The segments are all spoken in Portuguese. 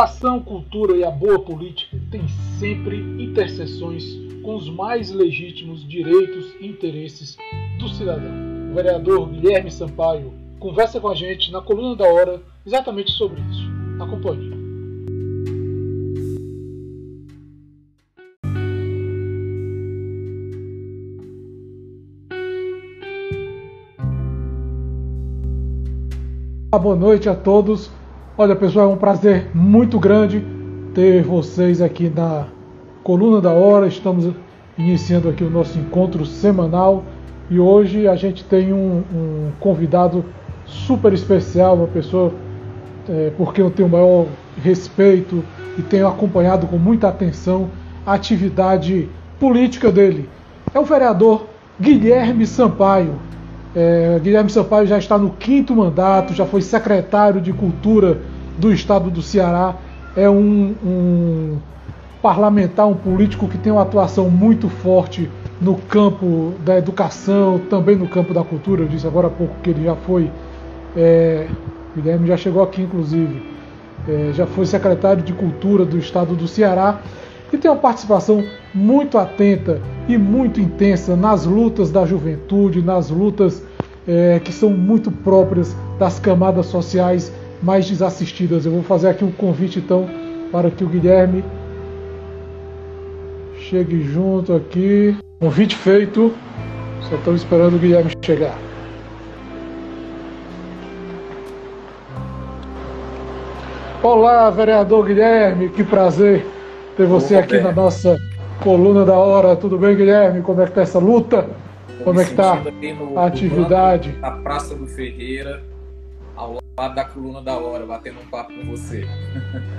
educação, cultura e a boa política têm sempre interseções com os mais legítimos direitos e interesses do cidadão. O vereador Guilherme Sampaio conversa com a gente na coluna da hora exatamente sobre isso. Acompanhe. Boa noite a todos. Olha, pessoal, é um prazer muito grande ter vocês aqui na coluna da hora. Estamos iniciando aqui o nosso encontro semanal e hoje a gente tem um, um convidado super especial, uma pessoa é, porque eu tenho o maior respeito e tenho acompanhado com muita atenção a atividade política dele. É o vereador Guilherme Sampaio. É, Guilherme Sampaio já está no quinto mandato, já foi secretário de Cultura do Estado do Ceará. É um, um parlamentar, um político que tem uma atuação muito forte no campo da educação, também no campo da cultura. Eu disse agora há pouco que ele já foi. É, Guilherme já chegou aqui, inclusive. É, já foi secretário de Cultura do Estado do Ceará e tem uma participação muito atenta e muito intensa nas lutas da juventude, nas lutas é, que são muito próprias das camadas sociais mais desassistidas. Eu vou fazer aqui um convite então para que o Guilherme chegue junto aqui. Convite feito. Só estou esperando o Guilherme chegar. Olá, vereador Guilherme, que prazer ter você aqui na nossa coluna da hora. Tudo bem, Guilherme? Como é que tá essa luta? Como é que tá a atividade? Na Praça do Ferreira, ao lado da coluna da hora, batendo um papo com você.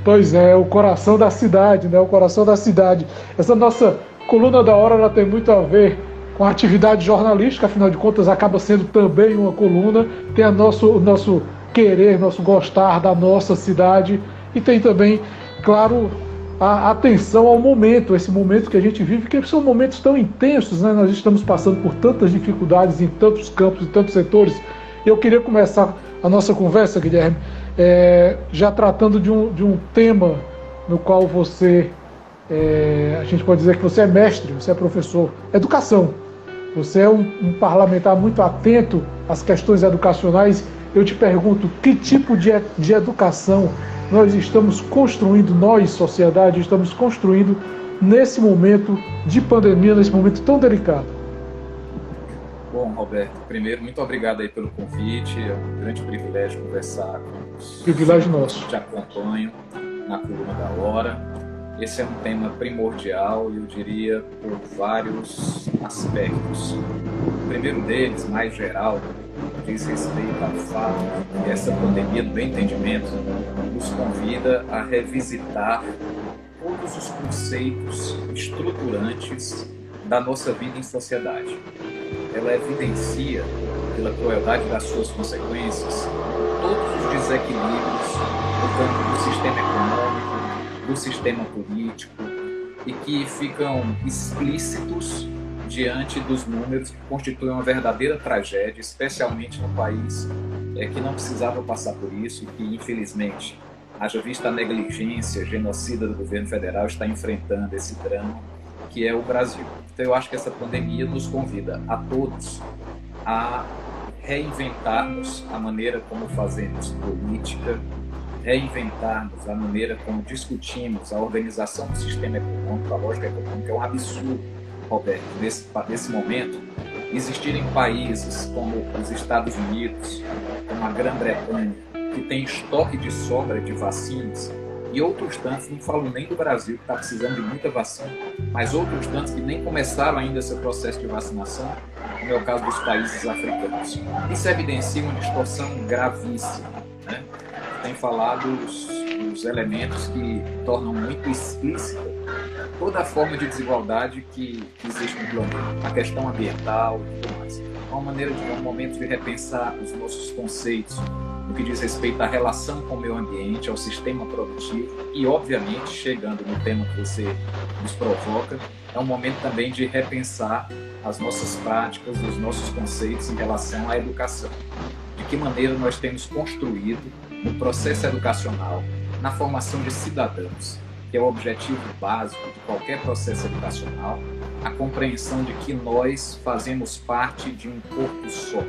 Pois é, o coração da cidade, né? O coração da cidade. Essa nossa coluna da hora ela tem muito a ver com a atividade jornalística, afinal de contas acaba sendo também uma coluna. Tem a nosso, o nosso querer, nosso gostar da nossa cidade e tem também, claro, a atenção ao momento, esse momento que a gente vive, que são momentos tão intensos, né? Nós estamos passando por tantas dificuldades em tantos campos, em tantos setores. Eu queria começar a nossa conversa, Guilherme, é, já tratando de um, de um tema no qual você, é, a gente pode dizer que você é mestre, você é professor, educação. Você é um, um parlamentar muito atento às questões educacionais. Eu te pergunto, que tipo de, de educação nós estamos construindo, nós, sociedade, estamos construindo nesse momento de pandemia, nesse momento tão delicado? Bom, Roberto, primeiro, muito obrigado aí pelo convite. É um grande privilégio conversar com os privilégio nosso. que te acompanham na coluna da hora. Esse é um tema primordial eu diria por vários aspectos. O primeiro deles, mais geral, diz respeito ao fato que essa pandemia do entendimento nos convida a revisitar todos os conceitos estruturantes da nossa vida em sociedade. Ela evidencia, pela crueldade das suas consequências, todos os desequilíbrios do campo do sistema econômico, do sistema político, e que ficam explícitos diante dos números que constituem uma verdadeira tragédia, especialmente no país é, que não precisava passar por isso e que, infelizmente, haja vista a negligência genocida do governo federal, está enfrentando esse drama que é o Brasil. Então, eu acho que essa pandemia nos convida a todos a reinventarmos a maneira como fazemos política, reinventarmos a maneira como discutimos a organização do sistema econômico, a lógica econômica, é um absurdo Roberto, nesse, nesse momento, existirem países como os Estados Unidos, como a Grã-Bretanha, que tem estoque de sobra de vacinas, e outros tantos, não falo nem do Brasil, que está precisando de muita vacina, mas outros tantos que nem começaram ainda esse processo de vacinação, como é o caso dos países africanos. Isso evidencia uma distorção gravíssima. Né? Tem falado os, os elementos que tornam muito explícita toda a forma de desigualdade que, existe no planeta, a questão ambiental e tudo mais. É uma maneira de um momento de repensar os nossos conceitos no que diz respeito à relação com o meio ambiente, ao sistema produtivo e, obviamente, chegando no tema que você nos provoca, é um momento também de repensar as nossas práticas, os nossos conceitos em relação à educação. De que maneira nós temos construído no processo educacional na formação de cidadãos, que é o objetivo básico de qualquer processo educacional, a compreensão de que nós fazemos parte de um corpo só.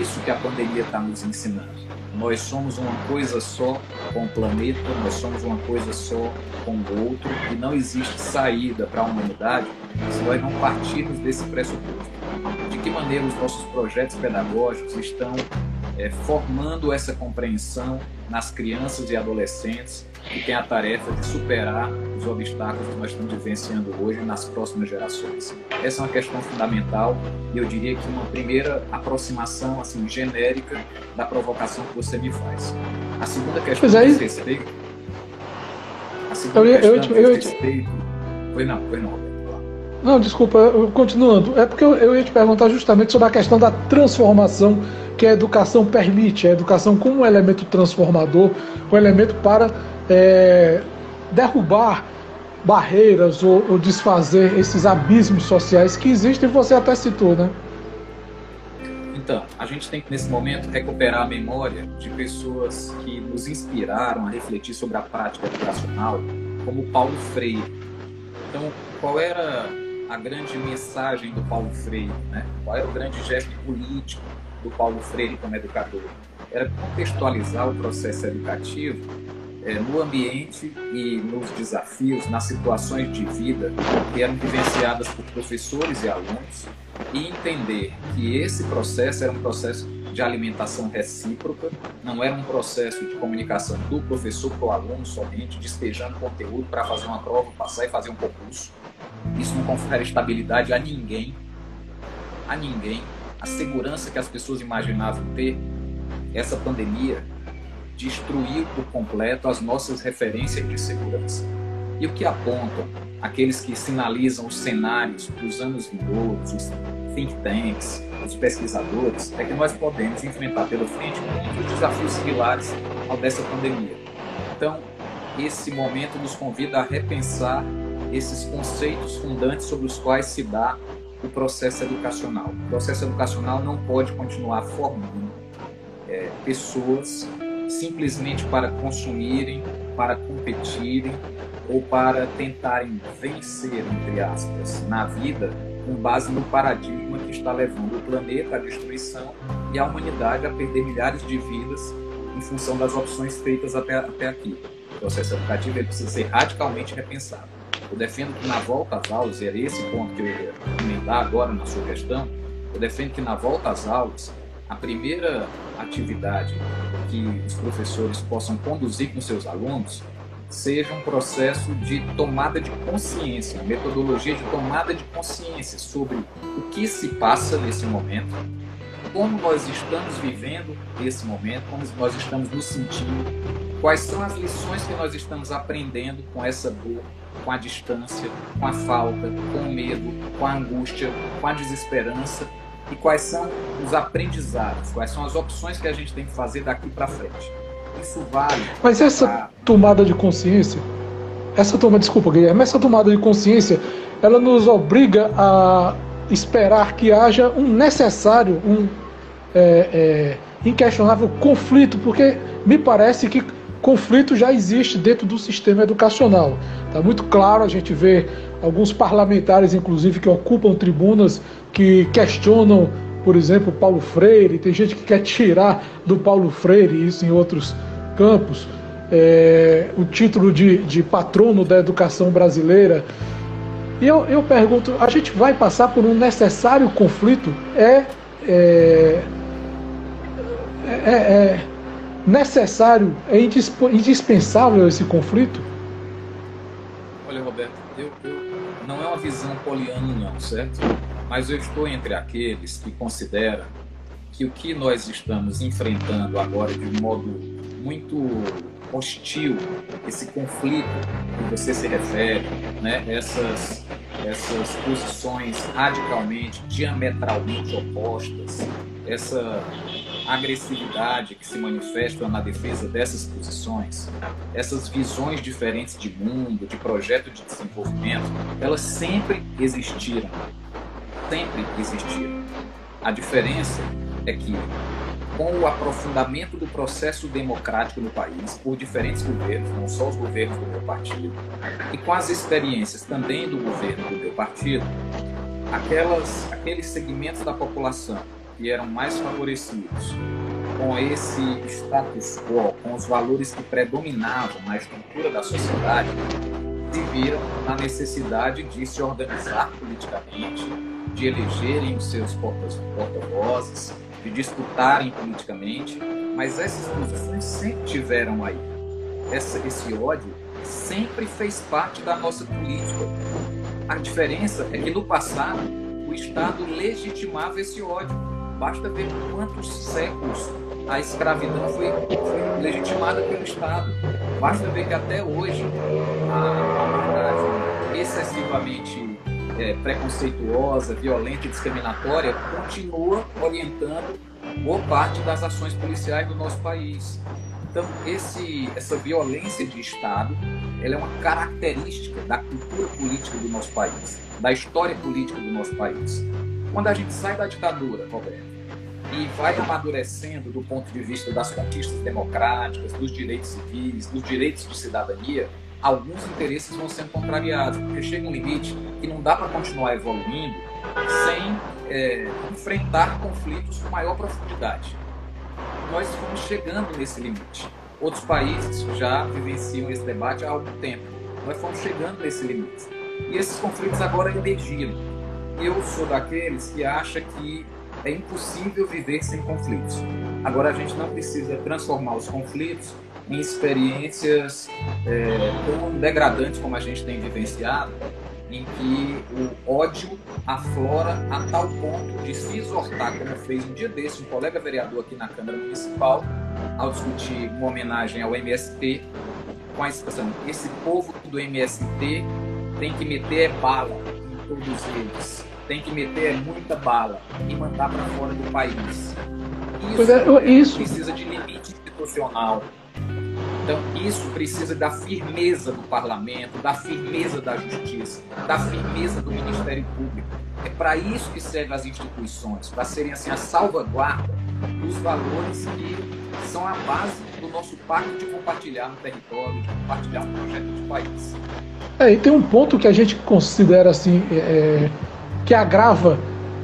Isso que a pandemia está nos ensinando. Nós somos uma coisa só com o planeta, nós somos uma coisa só com o outro e não existe saída para a humanidade se nós não partirmos desse pressuposto. De que maneira os nossos projetos pedagógicos estão é, formando essa compreensão nas crianças e adolescentes que têm a tarefa de superar os obstáculos que nós estamos vivenciando hoje nas próximas gerações. Essa é uma questão fundamental e eu diria que uma primeira aproximação assim genérica da provocação que você me faz. A segunda questão pois é, diz respeito. A segunda eu, questão eu, eu, eu, diz respeito. Foi não, foi não. Não, desculpa, continuando. É porque eu, ia te perguntar justamente sobre a questão da transformação que a educação permite, a educação como um elemento transformador, um elemento para é, derrubar barreiras ou, ou, desfazer esses abismos sociais que existem, você até citou, né? Então, a gente tem que nesse momento recuperar a memória de pessoas que nos inspiraram a refletir sobre a prática educacional, como Paulo Freire. Então, qual era a grande mensagem do Paulo Freire? Né? Qual era o grande gesto político do Paulo Freire como educador? Era contextualizar o processo educativo é, no ambiente e nos desafios, nas situações de vida que eram vivenciadas por professores e alunos e entender que esse processo era um processo de alimentação recíproca, não era um processo de comunicação do professor para o aluno somente, despejando conteúdo para fazer uma prova, passar e fazer um concurso. Isso não confere estabilidade a ninguém, a ninguém. A segurança que as pessoas imaginavam ter, essa pandemia destruiu por completo as nossas referências de segurança. E o que apontam aqueles que sinalizam os cenários dos anos vindouros, os think tanks, os pesquisadores, é que nós podemos enfrentar pela frente muitos desafios similares ao dessa pandemia. Então, esse momento nos convida a repensar esses conceitos fundantes sobre os quais se dá o processo educacional. O processo educacional não pode continuar formando é, pessoas simplesmente para consumirem, para competirem ou para tentarem vencer, entre aspas, na vida, com base no paradigma que está levando o planeta à destruição e a humanidade a perder milhares de vidas em função das opções feitas até, até aqui. O processo educativo ele precisa ser radicalmente repensado. Eu defendo que na volta às aulas, e é esse ponto que eu ia emendar agora na sua questão, eu defendo que na volta às aulas, a primeira atividade que os professores possam conduzir com seus alunos seja um processo de tomada de consciência, metodologia de tomada de consciência sobre o que se passa nesse momento, como nós estamos vivendo esse momento, como nós estamos nos sentindo, quais são as lições que nós estamos aprendendo com essa dor, com a distância, com a falta, com o medo, com a angústia, com a desesperança e quais são os aprendizados, quais são as opções que a gente tem que fazer daqui para frente. Isso vale. Mas essa pra... tomada de consciência, essa toma, desculpa, Guilherme, essa tomada de consciência, ela nos obriga a esperar que haja um necessário, um é, é, inquestionável conflito, porque me parece que conflito já existe dentro do sistema educacional. Está muito claro, a gente vê alguns parlamentares, inclusive, que ocupam tribunas que questionam, por exemplo, Paulo Freire, tem gente que quer tirar do Paulo Freire, isso em outros campos, é, o título de, de patrono da educação brasileira. E eu, eu pergunto, a gente vai passar por um necessário conflito? É, é, é, é necessário, é indispensável esse conflito? Olha, Roberto, eu, eu, não é uma visão poliana, não, certo? Mas eu estou entre aqueles que consideram que o que nós estamos enfrentando agora de um modo muito hostil, esse conflito que você se refere, né? essas, essas posições radicalmente, diametralmente opostas, essa agressividade que se manifesta na defesa dessas posições, essas visões diferentes de mundo, de projeto de desenvolvimento, elas sempre existiram. Sempre existiram. A diferença é que com o aprofundamento do processo democrático no país por diferentes governos, não só os governos do meu partido, e com as experiências também do governo do meu partido, aquelas, aqueles segmentos da população que eram mais favorecidos com esse status quo, com os valores que predominavam na estrutura da sociedade, se viram na necessidade de se organizar politicamente, de elegerem os seus porta-vozes, de disputarem politicamente, mas essas posições sempre tiveram aí. Essa, esse ódio sempre fez parte da nossa política. A diferença é que no passado o Estado legitimava esse ódio. Basta ver quantos séculos a escravidão foi, foi legitimada pelo Estado. Basta ver que até hoje a humanidade excessivamente é, preconceituosa, violenta e discriminatória continua orientando boa parte das ações policiais do nosso país. Então, esse, essa violência de Estado ela é uma característica da cultura política do nosso país, da história política do nosso país. Quando a gente sai da ditadura, Roberto, e vai amadurecendo do ponto de vista das conquistas democráticas, dos direitos civis, dos direitos de cidadania, alguns interesses vão sendo contrariados, porque chega um limite que não dá para continuar evoluindo sem é, enfrentar conflitos com maior profundidade. Nós estamos chegando nesse limite. Outros países já vivenciam esse debate há algum tempo. Nós fomos chegando nesse limite. E esses conflitos agora emergiram. Eu sou daqueles que acha que é impossível viver sem conflitos. Agora a gente não precisa transformar os conflitos em experiências é, tão degradantes como a gente tem vivenciado, em que o ódio aflora a tal ponto de se exortar, como fez um dia desse um colega vereador aqui na Câmara Municipal, ao discutir uma homenagem ao MST, com a expressão: esse povo do MST tem que meter bala em todos eles tem que meter muita bala e mandar para fora do país. Isso, é, isso precisa de limite institucional. Então, isso precisa da firmeza do parlamento, da firmeza da justiça, da firmeza do Ministério Público. É para isso que servem as instituições, para serem assim a salvaguarda dos valores que são a base do nosso pacto de compartilhar no território, de compartilhar um projeto de país. É, e tem um ponto que a gente considera assim. É, é que agrava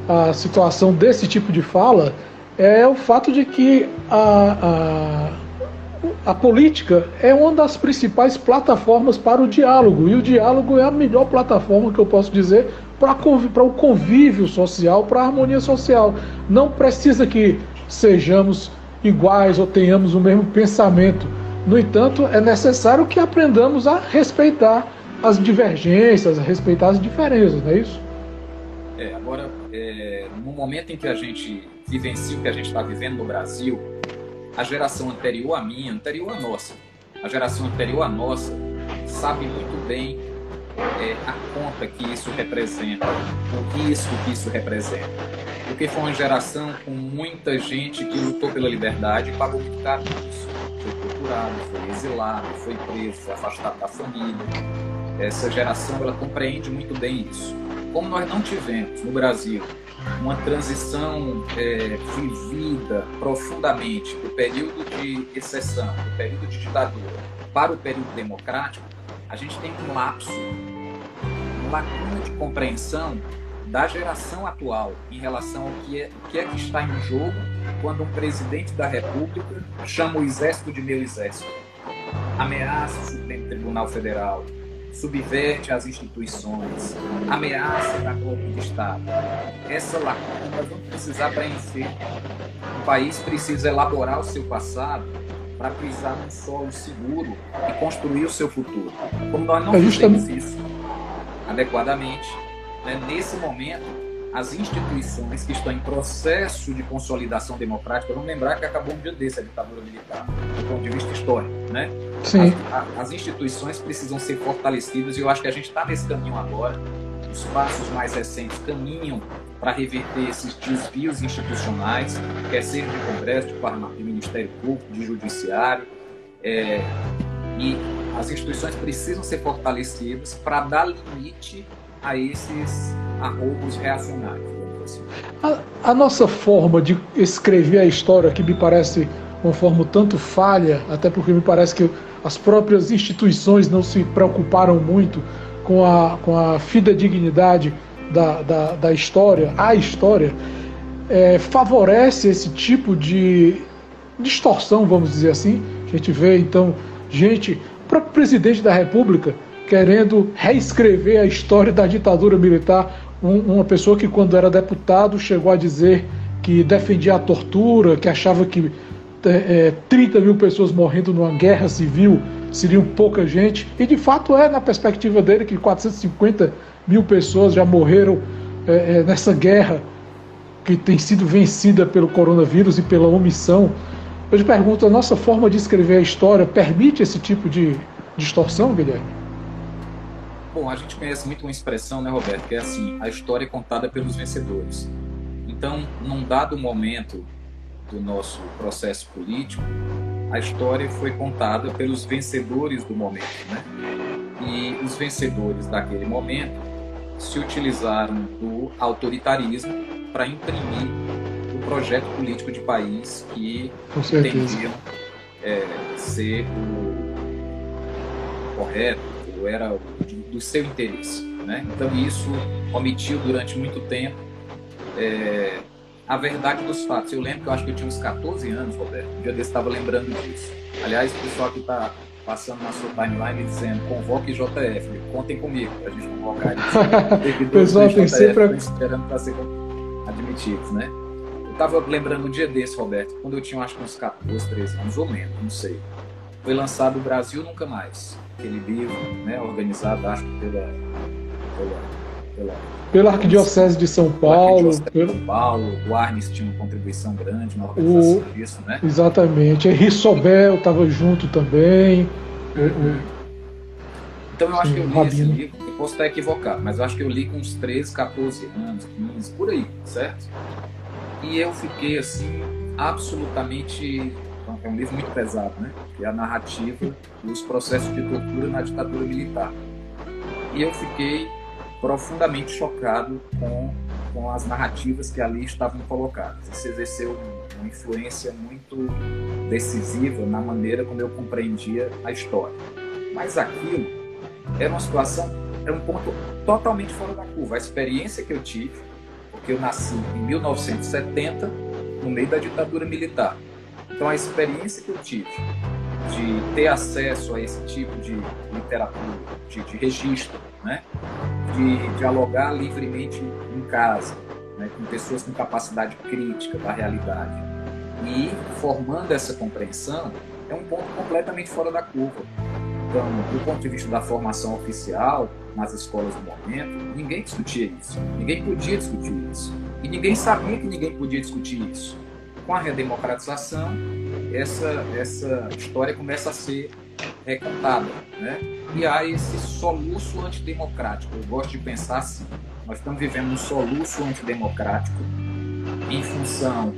a situação desse tipo de fala é o fato de que a, a, a política é uma das principais plataformas para o diálogo, e o diálogo é a melhor plataforma que eu posso dizer para o convívio social, para a harmonia social. Não precisa que sejamos iguais ou tenhamos o mesmo pensamento. No entanto, é necessário que aprendamos a respeitar as divergências, a respeitar as diferenças, não é isso? É, agora, é, no momento em que a gente vivencia o que a gente está vivendo no Brasil, a geração anterior à minha, anterior à nossa, a geração anterior à nossa, sabe muito bem é, a conta que isso representa, o risco que isso representa. Porque foi uma geração com muita gente que lutou pela liberdade e pagou muito caro por isso. Foi torturado, foi exilado, foi preso, foi afastado da família. Essa geração ela compreende muito bem isso como nós não tivemos no Brasil uma transição é, vivida profundamente do período de exceção, do período de ditadura, para o período democrático, a gente tem um lapso, uma lacuna de compreensão da geração atual em relação ao que é, o que é que está em jogo quando um presidente da República chama o exército de meu exército, ameaça o Supremo Tribunal Federal, subverte as instituições, ameaça da golpe de Estado. Essa lacuna nós vamos precisar preencher. O país precisa elaborar o seu passado para pisar num solo seguro e construir o seu futuro. Como nós não é fizemos isso adequadamente, né, nesse momento, as instituições que estão em processo de consolidação democrática, vamos lembrar que acabou um dia desse a ditadura militar, do ponto de vista histórico, né? Sim. As, as instituições precisam ser fortalecidas e eu acho que a gente está nesse caminho agora. Os passos mais recentes caminham para reverter esses desvios institucionais, quer seja de Congresso, de Parlamento, de Ministério Público, de Judiciário, é, e as instituições precisam ser fortalecidas para dar limite a esses arroubos reacionários. próximo. A, a, nossa forma de escrever a história, que me parece uma forma tanto falha, até porque me parece que as próprias instituições não se preocuparam muito com a, com a fidedignidade da, da, da história, a história, é, favorece esse tipo de distorção, vamos dizer assim. A gente vê então gente, o próprio presidente da República querendo reescrever a história da ditadura militar, um, uma pessoa que quando era deputado chegou a dizer que defendia a tortura, que achava que é, 30 mil pessoas morrendo numa guerra civil seriam pouca gente, e de fato é na perspectiva dele que 450 mil pessoas já morreram é, é, nessa guerra que tem sido vencida pelo coronavírus e pela omissão. Eu te pergunto, a nossa forma de escrever a história permite esse tipo de distorção, Guilherme? Bom, a gente conhece muito uma expressão, né, Roberto, que é assim: a história é contada pelos vencedores. Então, num dado momento do nosso processo político, a história foi contada pelos vencedores do momento, né? E os vencedores daquele momento se utilizaram do autoritarismo para imprimir o projeto político de país que entendiam é, ser o correto, ou era do seu interesse. Né? Então isso omitiu durante muito tempo é, a verdade dos fatos. Eu lembro que eu acho que eu tinha uns 14 anos, Roberto, um dia desse estava lembrando disso. Aliás, o pessoal que está passando na sua timeline dizendo convoque JF, contem comigo para a gente convocar eles. o pessoal tem sempre esperando para ser admitidos, né? Eu estava lembrando um dia desse, Roberto, quando eu tinha acho que uns 14, 13 anos ou menos, não sei. Foi lançado o Brasil Nunca Mais, aquele livro, né, organizado, acho que pela, pela, pela pela Arquidiocese de São Paulo. De pelo... São Paulo, o Arnes tinha uma contribuição grande na organização o... disso, né? Exatamente. Henri Sobel estava junto também. Uhum. Então eu Sim, acho que eu li Rabino. esse livro, eu posso estar equivocado, mas eu acho que eu li com uns 13, 14 anos, 15, por aí, certo? E eu fiquei assim, absolutamente. É um livro muito pesado, né? Que é a narrativa dos processos de tortura na ditadura militar. E eu fiquei profundamente chocado com, com as narrativas que ali estavam colocadas. Isso exerceu uma influência muito decisiva na maneira como eu compreendia a história. Mas aquilo era uma situação, era um ponto totalmente fora da curva. A experiência que eu tive, porque eu nasci em 1970, no meio da ditadura militar. Então a experiência que eu tive de ter acesso a esse tipo de literatura, de, de registro, né? de dialogar livremente em casa, né? com pessoas com capacidade crítica da realidade. E formando essa compreensão é um ponto completamente fora da curva. Então, do ponto de vista da formação oficial, nas escolas do momento, ninguém discutia isso. Ninguém podia discutir isso. E ninguém sabia que ninguém podia discutir isso. Com a redemocratização, essa, essa história começa a ser recontada. Né? E há esse soluço antidemocrático. Eu gosto de pensar assim: nós estamos vivendo um soluço antidemocrático em função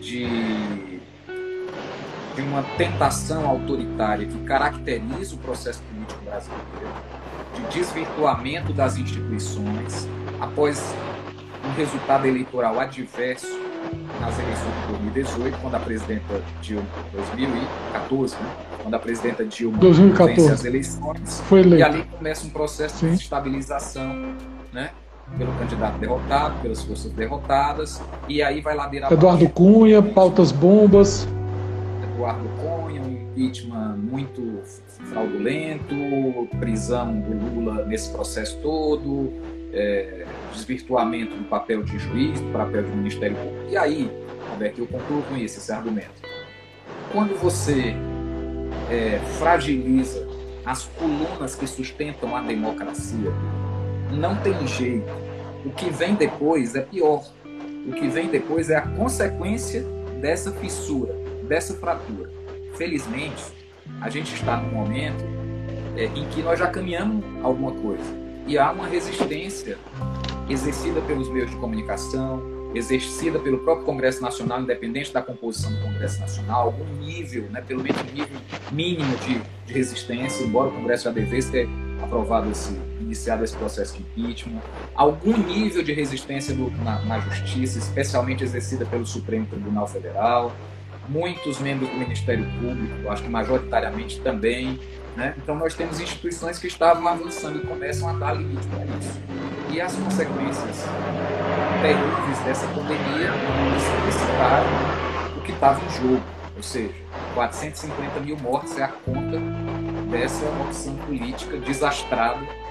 de, de uma tentação autoritária que caracteriza o processo político brasileiro, de desvirtuamento das instituições após um resultado eleitoral adverso nas eleições de 2018, quando a presidenta Dilma, 2014, né? quando a presidenta Dilma 2014. vence as eleições, Foi eleito. e ali começa um processo Sim. de estabilização, né? pelo candidato derrotado, pelas forças derrotadas, e aí vai ladear Eduardo Cunha, pautas bombas. Eduardo Cunha, um impeachment muito fraudulento, prisão do Lula nesse processo todo, é, desvirtuamento do papel de juiz, do papel de Ministério Público. E aí, Roberto, eu concluo com isso, esse argumento. Quando você é, fragiliza as colunas que sustentam a democracia, não tem jeito. O que vem depois é pior. O que vem depois é a consequência dessa fissura, dessa fratura. Felizmente, a gente está num momento é, em que nós já caminhamos alguma coisa e há uma resistência exercida pelos meios de comunicação, exercida pelo próprio Congresso Nacional, independente da composição do Congresso Nacional, algum nível, né, pelo menos um nível mínimo de, de resistência, embora o Congresso já devesse ter aprovado esse, iniciado esse processo de impeachment, algum nível de resistência do, na, na justiça, especialmente exercida pelo Supremo Tribunal Federal, muitos membros do Ministério Público, acho que majoritariamente também. Né? Então, nós temos instituições que estavam avançando e começam a dar limite para isso. E as consequências terríveis dessa pandemia explicitaram o que estava em jogo, ou seja, 450 mil mortes é a conta dessa opção política desastrada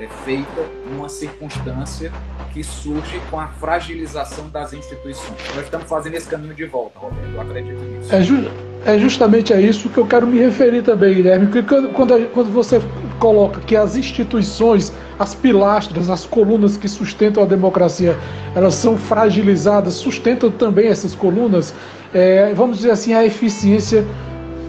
é, feita numa circunstância que surge com a fragilização das instituições. Nós estamos fazendo esse caminho de volta, Roberto, eu acredito nisso. É, ju é justamente a isso que eu quero me referir também, Guilherme, porque quando, quando você coloca que as instituições, as pilastras, as colunas que sustentam a democracia, elas são fragilizadas, sustentam também essas colunas, é, vamos dizer assim, a eficiência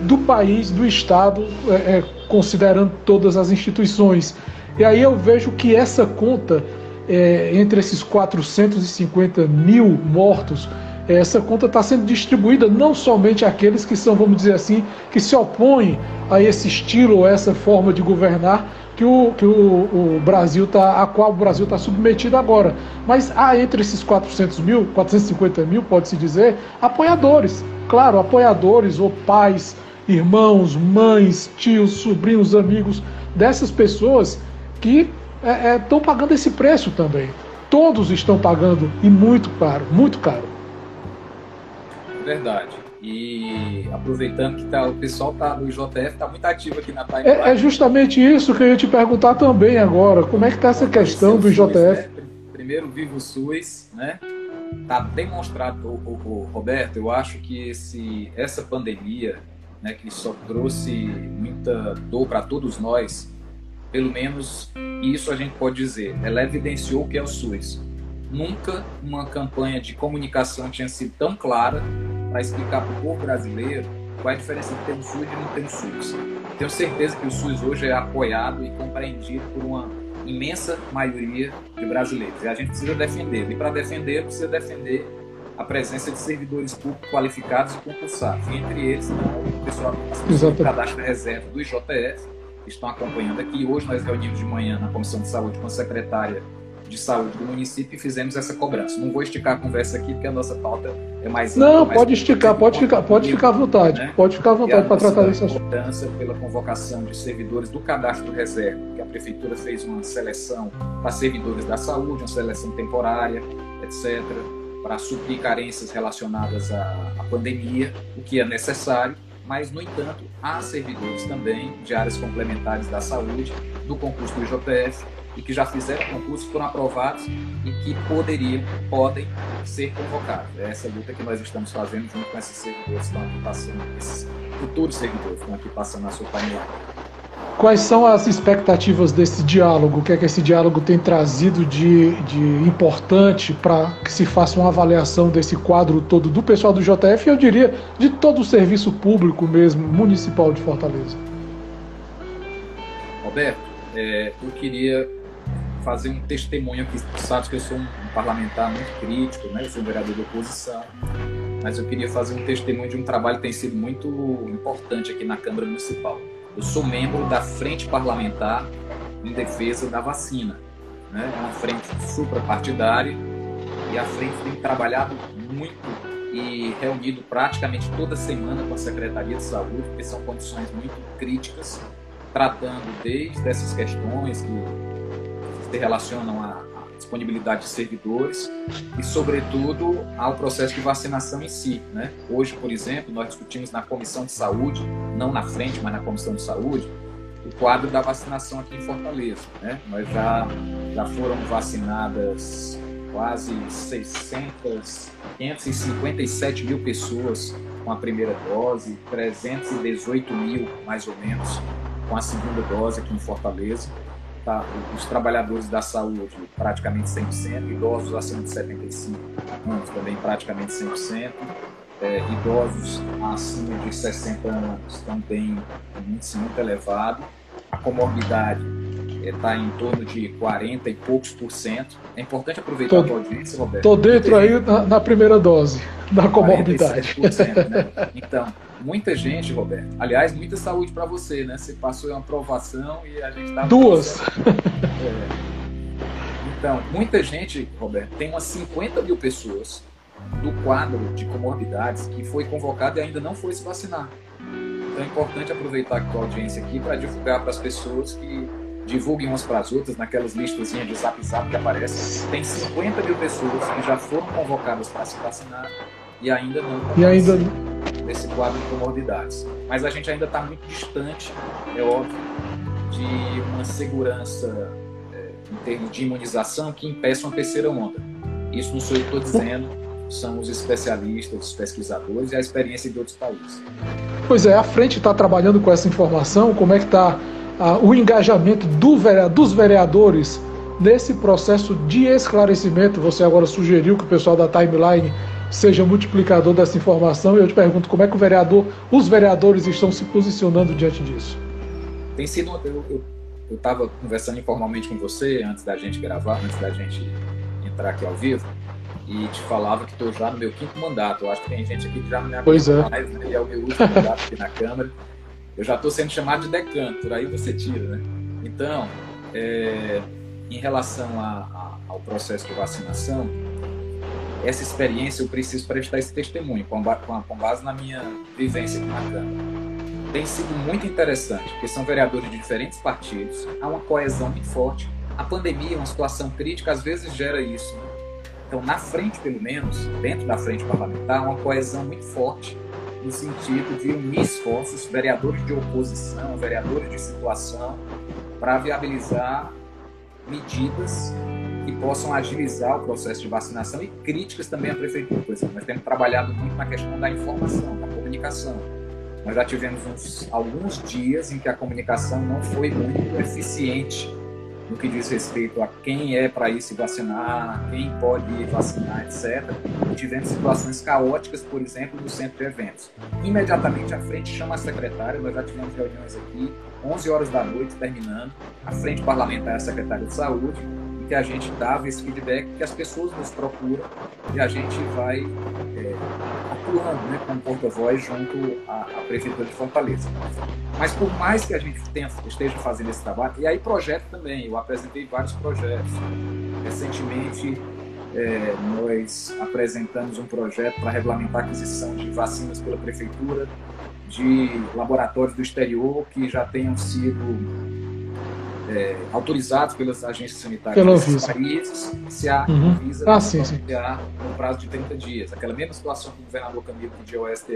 do país, do Estado, é, é considerando todas as instituições. E aí eu vejo que essa conta, é, entre esses 450 mil mortos, é, essa conta está sendo distribuída não somente àqueles que são, vamos dizer assim, que se opõem a esse estilo ou essa forma de governar que o, que o, o Brasil tá, a qual o Brasil está submetido agora. Mas há entre esses 400 mil, 450 mil, pode-se dizer, apoiadores. Claro, apoiadores ou pais, irmãos, mães, tios, sobrinhos, amigos dessas pessoas que estão é, é, pagando esse preço também. Todos estão pagando e muito caro, muito caro. Verdade. E aproveitando que tá, o pessoal tá, do IJF está muito ativo aqui na timeline. É, é, justamente isso que eu ia te perguntar também agora. Como é que está essa questão do IJF? Né? Primeiro, Vivo SUS, né? Tá demonstrado, o, o, o, Roberto, eu acho que esse, essa pandemia, né, que só trouxe muita dor para todos nós, pelo menos isso a gente pode dizer. Ela evidenciou o que é o SUS. Nunca uma campanha de comunicação tinha sido tão clara para explicar para o povo brasileiro qual é a diferença de ter um SUS e não ter um SUS. Tenho certeza que o SUS hoje é apoiado e compreendido por uma imensa maioria de brasileiros. E a gente precisa defender. E para defender, precisa defender a presença de servidores públicos qualificados e concursados. E entre eles, o pessoal do cadastro reserva do IJF, estão acompanhando aqui. Hoje nós reunimos de manhã na Comissão de Saúde com a secretária de saúde do município e fizemos essa cobrança. Não vou esticar a conversa aqui, porque a nossa pauta é mais Não, mais pode esticar, pode ficar, pode ficar à vontade. Né? Pode ficar à vontade para tratar desse assunto. pela convocação de servidores do cadastro do reserva, que a prefeitura fez uma seleção para servidores da saúde, uma seleção temporária, etc., para suprir carências relacionadas à, à pandemia, o que é necessário mas, no entanto, há servidores também de áreas complementares da saúde, do concurso do IJF, e que já fizeram concurso, foram aprovados e que poderiam, podem ser convocados. É essa luta que nós estamos fazendo junto com esses servidores que estão aqui passando, esses futuros servidores que estão aqui passando na sua timeline. Quais são as expectativas desse diálogo? O que é que esse diálogo tem trazido de, de importante para que se faça uma avaliação desse quadro todo do pessoal do JF e eu diria de todo o serviço público mesmo, municipal de Fortaleza? Roberto, é, eu queria fazer um testemunho aqui. Tu sabes que eu sou um parlamentar muito crítico, né? eu sou um vereador de oposição, mas eu queria fazer um testemunho de um trabalho que tem sido muito importante aqui na Câmara Municipal. Eu sou membro da Frente Parlamentar em Defesa da Vacina, né? uma frente suprapartidária, e a frente tem trabalhado muito e reunido praticamente toda semana com a Secretaria de Saúde, porque são condições muito críticas, tratando desde essas questões que se relacionam à disponibilidade de servidores e, sobretudo, ao processo de vacinação em si. Né? Hoje, por exemplo, nós discutimos na Comissão de Saúde, não na frente, mas na Comissão de Saúde, o quadro da vacinação aqui em Fortaleza. Né? Nós já, já foram vacinadas quase 600, 557 mil pessoas com a primeira dose, 318 mil, mais ou menos, com a segunda dose aqui em Fortaleza tá, os trabalhadores da saúde praticamente 100%, idosos acima de 75 anos também praticamente 100%, é, idosos acima de 60 anos também um índice muito elevado, a comorbidade está é, em torno de 40 e poucos por cento. É importante aproveitar tô, a audiência, Roberto. Estou dentro aí na, na, primeira dose. da comorbidade. Né? Então, muita gente, Roberto. Aliás, muita saúde para você, né? Você passou uma aprovação e a gente tá duas. É. Então, muita gente, Roberto, tem umas 50 mil pessoas do quadro de comorbidades que foi convocado e ainda não foi se vacinar. Então é importante aproveitar a tua audiência aqui para divulgar para as pessoas que divulguem umas para as outras, naquelas listas de zap zap que aparecem. Tem 50 mil pessoas que já foram convocadas para se vacinar e ainda não e ainda nesse quadro de comorbidades. Mas a gente ainda está muito distante, é óbvio, de uma segurança é, em termos de imunização que impeça uma terceira onda. Isso não sou eu que estou dizendo, são os especialistas, os pesquisadores e a experiência de outros países. Pois é, a frente está trabalhando com essa informação, como é que está o engajamento do, dos vereadores nesse processo de esclarecimento. Você agora sugeriu que o pessoal da timeline seja multiplicador dessa informação. E eu te pergunto como é que o vereador, os vereadores estão se posicionando diante disso. Tem sido. Eu estava conversando informalmente com você antes da gente gravar, antes da gente entrar aqui ao vivo, e te falava que estou já no meu quinto mandato. Eu acho que tem gente aqui que já não me pois é. mais, né? E é o meu último mandato aqui na Câmara. Eu já estou sendo chamado de decano, por aí você tira, né? Então, é, em relação a, a, ao processo de vacinação, essa experiência eu preciso prestar esse testemunho, com, com, com base na minha vivência aqui na Câmara. Tem sido muito interessante, porque são vereadores de diferentes partidos, há uma coesão muito forte. A pandemia, uma situação crítica, às vezes gera isso. Né? Então, na frente, pelo menos, dentro da frente parlamentar, há uma coesão muito forte no sentido de unir esforços, vereadores de oposição, vereadores de situação, para viabilizar medidas que possam agilizar o processo de vacinação e críticas também à prefeitura. Por exemplo, nós temos trabalhado muito na questão da informação, da comunicação. Nós já tivemos uns, alguns dias em que a comunicação não foi muito eficiente no que diz respeito a quem é para ir se vacinar, quem pode ir vacinar, etc. E tivemos situações caóticas, por exemplo, no centro de eventos. Imediatamente à frente chama a secretária, nós já tivemos reuniões aqui, 11 horas da noite, terminando, a frente parlamentar, a secretária de saúde, que a gente dava esse feedback, que as pessoas nos procuram e a gente vai é, atuando né, como porta-voz junto à, à, Prefeitura de Fortaleza. Mas por mais que a gente tenha, esteja fazendo esse trabalho, e aí projeto também, eu apresentei vários projetos. Recentemente é, nós apresentamos um projeto para regulamentar a aquisição de vacinas pela Prefeitura de laboratórios do exterior que já tenham sido é, autorizados pelas agências sanitárias Pela desses países, se a uhum. Anvisa ah, sim, sim. no prazo de 30 dias. Aquela mesma situação que o governador Camilo pediu ao STF,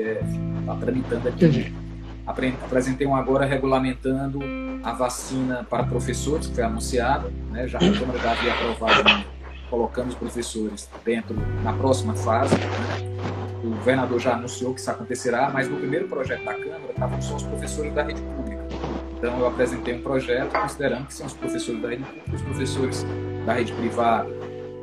está tramitando aqui. Entendi. Apresentei um agora regulamentando a vacina para professores, que foi anunciada, né? já a Câmara já havia aprovado, né? colocando os professores dentro, na próxima fase. Né? O governador já anunciou que isso acontecerá, mas no primeiro projeto da Câmara estavam só os professores da rede pública. Então, eu apresentei um projeto considerando que são os professores da rede pública, os professores da rede privada.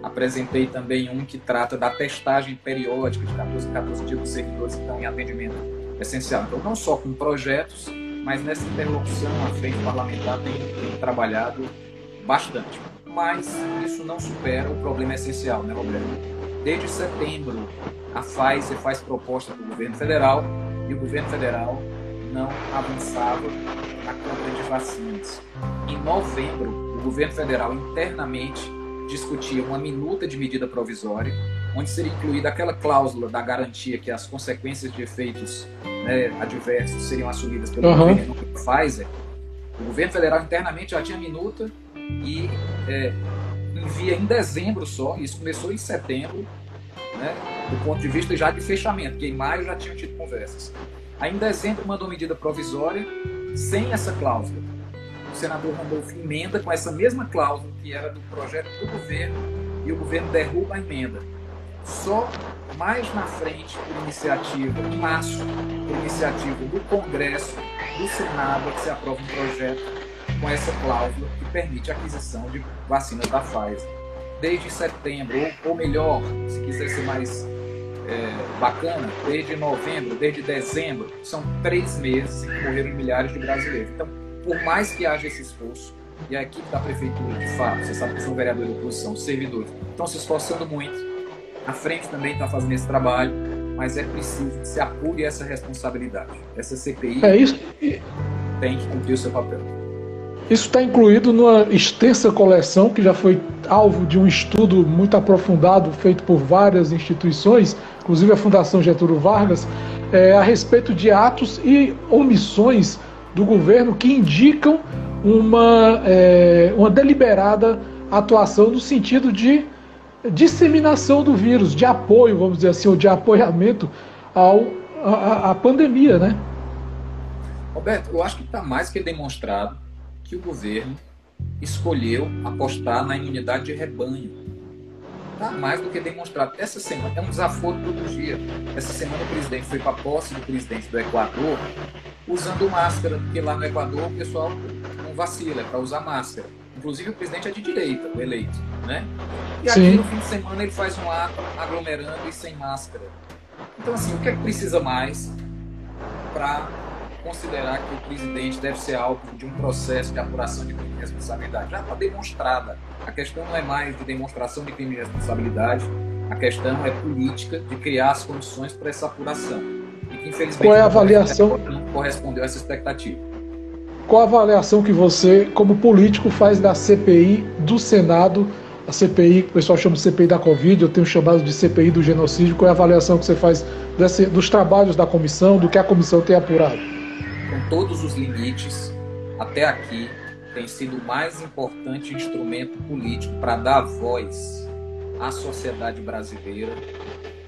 Apresentei também um que trata da testagem periódica de 14 em 14 dias dos servidores que estão em atendimento essencial. Então, não só com projetos, mas nessa interlocução, a frente parlamentar tem, tem trabalhado bastante. Mas isso não supera o problema essencial, né, Roberto? Desde setembro, a Pfizer faz proposta para o governo federal e o governo federal não avançava na compra de vacinas. Em novembro, o governo federal internamente discutia uma minuta de medida provisória, onde seria incluída aquela cláusula da garantia que as consequências de efeitos né, adversos seriam assumidas pelo uhum. governo Pfizer. O governo federal internamente já tinha minuta e é, envia em dezembro só, isso começou em setembro, né, do ponto de vista já de fechamento, que em maio já tinham tido conversas. Aí em dezembro mandou medida provisória sem essa cláusula. O senador Randolph emenda com essa mesma cláusula que era do projeto do governo e o governo derruba a emenda. Só mais na frente, por iniciativa, em março, por iniciativa do Congresso, do Senado, é que se aprova um projeto com essa cláusula que permite a aquisição de vacinas da Pfizer. Desde setembro, ou, ou melhor, se quiser ser mais é, bacana, desde novembro, desde dezembro, são três meses que morreram milhares de brasileiros. Então, por mais que haja esse esforço, e a equipe da prefeitura, de fato, você sabe que são vereadores de oposição, servidores, estão se esforçando muito. A frente também está fazendo esse trabalho. mas é preciso que se apure essa responsabilidade. Essa CPI é isso. tem que cumprir o seu papel. Isso está incluído numa extensa coleção que já foi alvo de um estudo muito aprofundado feito por várias instituições, inclusive a Fundação Getúlio Vargas, é, a respeito de atos e omissões do governo que indicam uma, é, uma deliberada atuação no sentido de disseminação do vírus, de apoio, vamos dizer assim, ou de apoiamento ao, à, à pandemia, né? Roberto, eu acho que está mais que demonstrado que o governo escolheu apostar na imunidade de rebanho. Está mais do que demonstrado. Essa semana é um desaforo todo dia. Essa semana o presidente foi para a posse do presidente do Equador usando máscara, porque lá no Equador o pessoal não vacila, é para usar máscara. Inclusive o presidente é de direita, o eleito, né? E aqui Sim. no fim de semana ele faz um ato aglomerando e sem máscara. Então assim, o que é que precisa mais para considerar que o presidente deve ser alvo de um processo de apuração de crime de responsabilidade? Já está demonstrada. A questão não é mais de demonstração de crime de responsabilidade, a questão é política de criar as condições para essa apuração. E que infelizmente Qual é a avaliação? não correspondeu a essa expectativa. Qual a avaliação que você, como político, faz da CPI do Senado? A CPI, o pessoal chama de CPI da Covid, eu tenho chamado de CPI do genocídio. Qual é a avaliação que você faz desse, dos trabalhos da comissão, do que a comissão tem apurado? Com todos os limites, até aqui, tem sido o mais importante instrumento político para dar voz à sociedade brasileira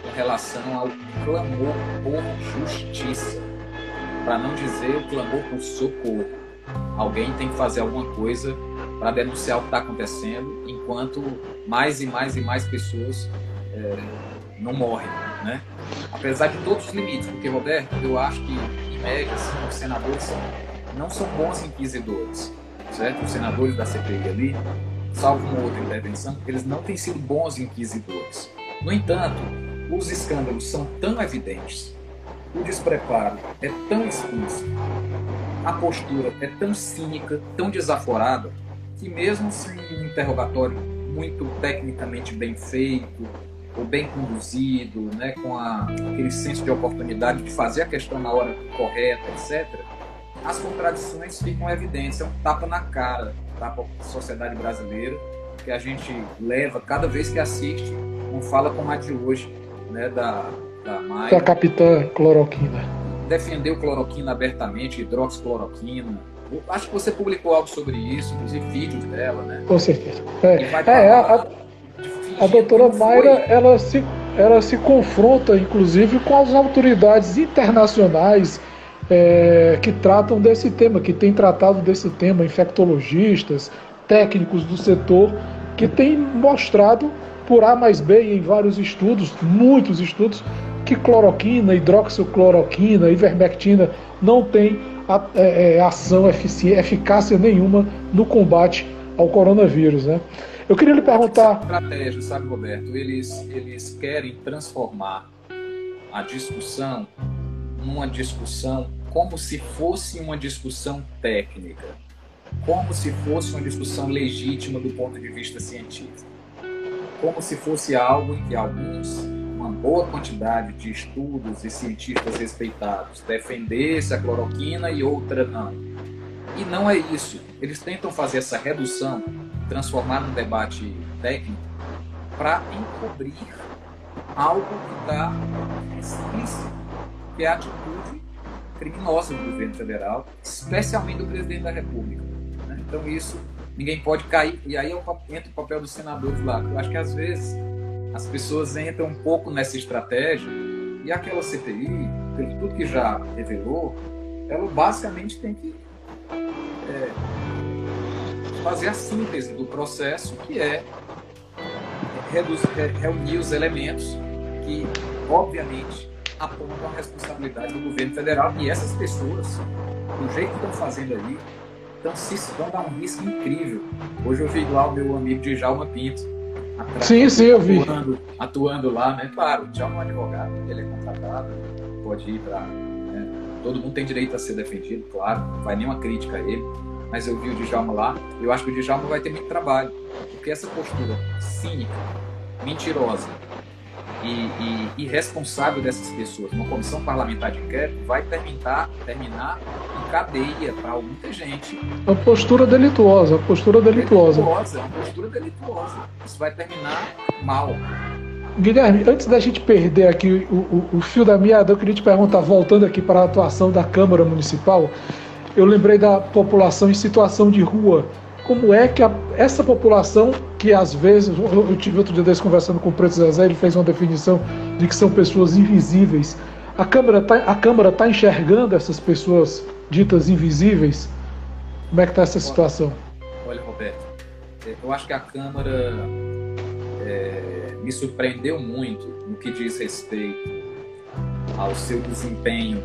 com relação ao clamor por justiça, para não dizer o clamor por socorro. Alguém tem que fazer alguma coisa para denunciar o que está acontecendo, enquanto mais e mais e mais pessoas é, não morrem, né? Apesar de todos os limites, porque, Roberto, eu acho que, média, assim, os senadores não são bons inquisidores, certo? Os senadores da CPI ali, salvo uma outra intervenção, eles não têm sido bons inquisidores. No entanto, os escândalos são tão evidentes, o despreparo é tão explícito, a postura é tão cínica, tão desaforada, que mesmo sem um interrogatório muito tecnicamente bem feito, ou bem conduzido, né, com a, aquele senso de oportunidade de fazer a questão na hora correta, etc., as contradições ficam evidentes. É um tapa na cara tapa a sociedade brasileira que a gente leva cada vez que assiste um Fala Como a de hoje, né, da, da Maia. Da capitã Cloroquina defendeu cloroquina abertamente, hidroxicloroquina. Acho que você publicou algo sobre isso, inclusive vídeos dela, né? Com certeza. É, é a, a, doutora Mayra, ela se, ela se confronta, inclusive, com as autoridades internacionais é, que tratam desse tema, que têm tratado desse tema, infectologistas, técnicos do setor, que têm mostrado por A mais B em vários estudos, muitos estudos, que cloroquina, hidroxicloroquina, ivermectina não tem é, é, ação, eficácia nenhuma no combate ao coronavírus, né? Eu queria lhe perguntar. Estratégia, sabe, Roberto? Eles, eles querem transformar a discussão numa discussão como se fosse uma discussão técnica, como se fosse uma discussão legítima do ponto de vista científico, como se fosse algo em que alguns uma boa quantidade de estudos e cientistas respeitados defendesse a cloroquina e outra não. E não é isso. Eles tentam fazer essa redução, transformar num debate técnico, para encobrir algo que está explícito, que é a atitude criminosa do governo federal, especialmente do presidente da República. Né? Então isso ninguém pode cair. E aí entra o papel dos senadores lá. Eu acho que às vezes as pessoas entram um pouco nessa estratégia e aquela CPI, pelo tudo que já revelou, ela basicamente tem que é, fazer a síntese do processo, que é reduzir, reunir os elementos que, obviamente, apontam a responsabilidade do governo federal e essas pessoas, do jeito que estão fazendo aí, estão se estão dar um risco incrível. Hoje eu vi lá o meu amigo Djalma Pinto, Atrás, sim, sim, eu vi. Atuando, atuando lá, né? Claro, já é um advogado, ele é contratado, pode ir para. Né? Todo mundo tem direito a ser defendido, claro, não vai nenhuma crítica a ele. Mas eu vi o Djalma lá, eu acho que o Djalma vai ter muito trabalho, porque essa postura cínica, mentirosa, e, e, e, responsável dessas pessoas. Uma comissão parlamentar de inquérito vai terminar, terminar em cadeia para muita gente. A postura delituosa, a postura delituosa. delituosa. Uma postura delituosa. Isso vai terminar mal. Guilherme, antes da gente perder aqui o, o, o fio da meada, eu queria te perguntar, voltando aqui para a atuação da Câmara Municipal, eu lembrei da população em situação de rua. Como é que a, essa população, que às vezes, eu, eu tive outro dia desse conversando com o Preto Zezé, ele fez uma definição de que são pessoas invisíveis. A Câmara está tá enxergando essas pessoas ditas invisíveis? Como é que está essa situação? Olha, Roberto, eu acho que a Câmara é me surpreendeu muito no que diz respeito ao seu desempenho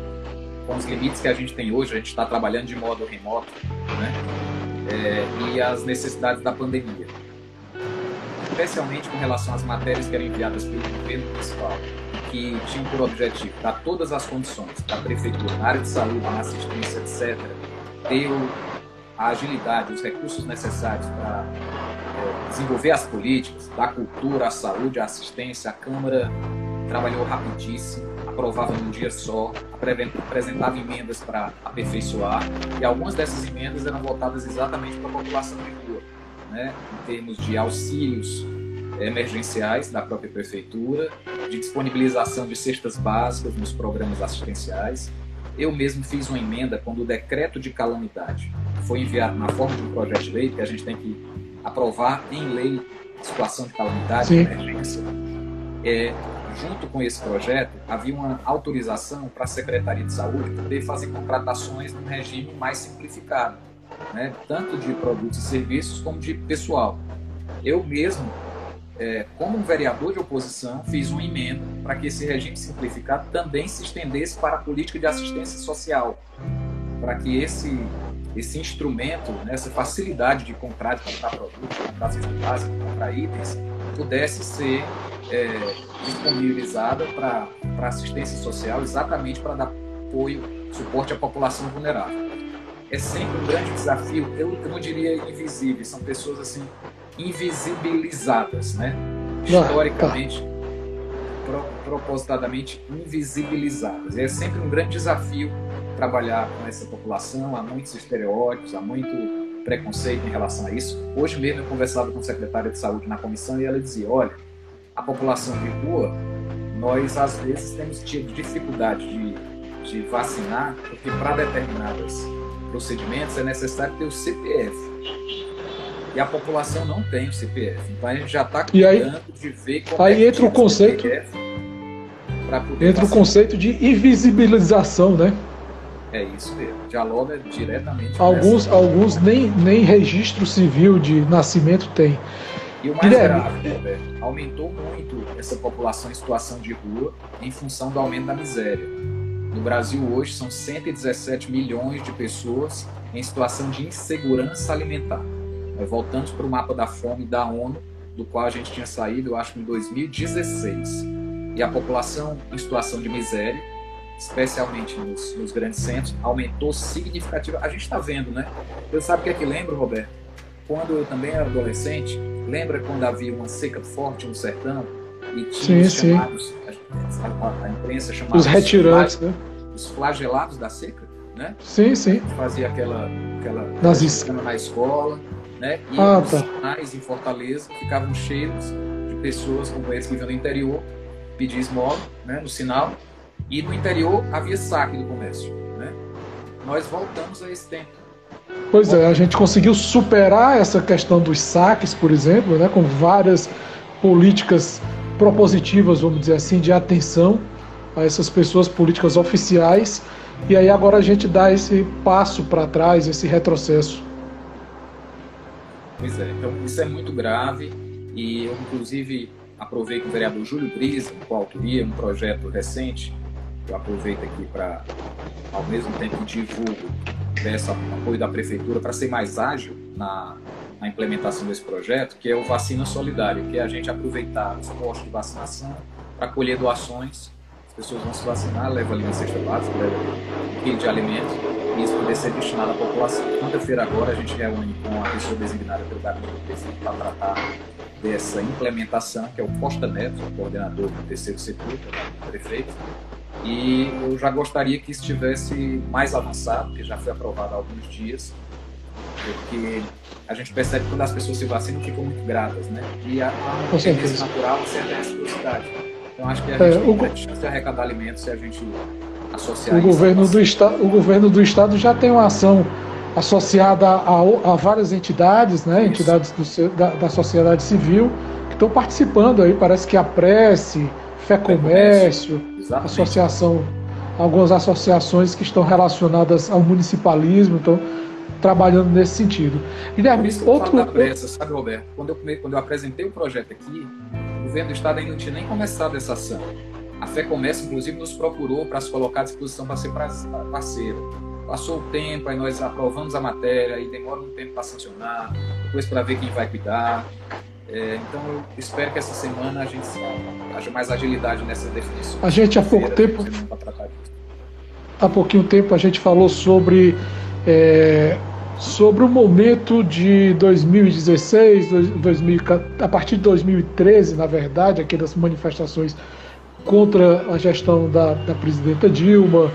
com os limites que a gente tem hoje, a gente está trabalhando de modo remoto, né? É, e as necessidades da pandemia. Especialmente com relação às matérias que eram enviadas pelo governo municipal, que tinham por objetivo dar todas as condições para a prefeitura, na área de saúde, na assistência, etc., ter a agilidade, os recursos necessários para desenvolver as políticas da cultura, a saúde, a assistência. A Câmara trabalhou rapidíssimo, aprovava num dia só, apresentava emendas para aperfeiçoar, e algumas dessas emendas eram voltadas exatamente para a população de rua, né? em termos de auxílios emergenciais da própria prefeitura, de disponibilização de cestas básicas nos programas assistenciais. Eu mesmo fiz uma emenda quando o decreto de calamidade foi enviado na forma de um projeto de lei, que a gente tem que aprovar em lei situação de calamidade, de emergência, é, junto com esse projeto, havia uma autorização para a Secretaria de Saúde poder fazer contratações num regime mais simplificado, né? tanto de produtos e serviços como de pessoal. Eu mesmo, é, como um vereador de oposição, fiz uma emenda para que esse regime simplificado também se estendesse para a política de assistência social, para que esse esse instrumento, né, essa facilidade de comprar, de comprar produtos, de comprar cesta básica, de comprar itens, pudesse ser é, disponibilizada para assistência social, exatamente para dar apoio, suporte à população vulnerável. É sempre um grande desafio, eu, eu não diria invisível, são pessoas assim invisibilizadas, né? Historicamente, pro, propositadamente invisibilizadas. É sempre um grande desafio trabalhar com essa população, há muitos estereótipos, há muito preconceito em relação a isso. Hoje mesmo eu conversava com a secretária de saúde na comissão e ela dizia: olha, a população de rua, nós às vezes temos tido dificuldade de, de vacinar, porque para determinados procedimentos é necessário ter o CPF. E a população não tem o CPF. Então a gente já está cuidando de ver como aí é entra o conceito. Entra o conceito de invisibilização, né? É isso mesmo, dialoga diretamente alguns Alguns nem, nem registro civil de nascimento tem. E o mais Guilherme, grave, Roberto, aumentou muito essa população em situação de rua em função do aumento da miséria. No Brasil hoje são 117 milhões de pessoas em situação de insegurança alimentar. Voltamos para o mapa da fome da ONU, do qual a gente tinha saído, eu acho, em 2016. E a população em situação de miséria especialmente nos, nos, grandes centros, aumentou significativamente. A gente está vendo, né? Eu sabe o que é que lembro, Roberto? Quando eu também era adolescente, lembra quando havia uma seca forte no sertão e tinha sim, os chamados, a, a, imprensa chamava os retirantes, os, né? Os flagelados da seca, né? Sim, sim. Fazia aquela aquela Nas na escola, né? E ah, os tá. sinais em Fortaleza ficavam cheios de pessoas, companheiros que vinham do interior, pedir esmola, né? No sinal e no interior havia saque do comércio. Né? Nós voltamos a esse tempo. Pois é, a gente conseguiu superar essa questão dos saques, por exemplo, né, com várias políticas propositivas, vamos dizer assim, de atenção a essas pessoas, políticas oficiais, e aí agora a gente dá esse passo para trás, esse retrocesso. Pois é, então isso é muito grave, e eu inclusive aprovei com o vereador Júlio Brisa, com autoria, um projeto recente, eu aproveito aqui para, ao mesmo tempo divulgo, peço apoio da Prefeitura para ser mais ágil na, na, implementação desse projeto, que é o Vacina Solidária, que é a gente aproveitar os postos de vacinação para colher doações. As pessoas vão se vacinar, levam ali uma cesta básica, levam um quilo de alimentos, e isso poder ser destinado à população. Quinta-feira agora a gente reúne com a pessoa designada pelo gabinete do prefeito para tratar dessa implementação, que é o Costa Neto, coordenador do terceiro setor, prefeito, e eu já gostaria que estivesse mais avançado, que já foi aprovado há alguns dias, porque a gente percebe que quando as pessoas se vacinam ficam muito gratas, né? E há uma tendência natural a certa reciprocidade. Então acho que a gente é, tem o... chance de arrecadar alimentos se a gente associar o governo do estado O governo do Estado já tem uma ação associada a, a várias entidades, né? Isso. Entidades do, da, da sociedade civil que estão participando aí. Parece que a Prece, Fé Comércio, associação, algumas associações que estão relacionadas ao municipalismo, estão trabalhando nesse sentido. Guilherme, outro. Da pressa, sabe, Roberto? Quando eu, quando eu apresentei o projeto aqui, o governo do estado ainda não tinha nem começado essa ação. A Fé Comércio, inclusive, nos procurou para se colocar à disposição para ser parceiro. Passou o tempo, aí nós aprovamos a matéria, aí demora um tempo para sancionar, depois para ver quem vai cuidar. É, então eu espero que essa semana a gente haja mais agilidade nessa definição. A gente há pouco tempo, há pouquinho tempo a gente falou sobre é, sobre o momento de 2016, 2000, a partir de 2013, na verdade, aquelas manifestações contra a gestão da, da presidenta Dilma.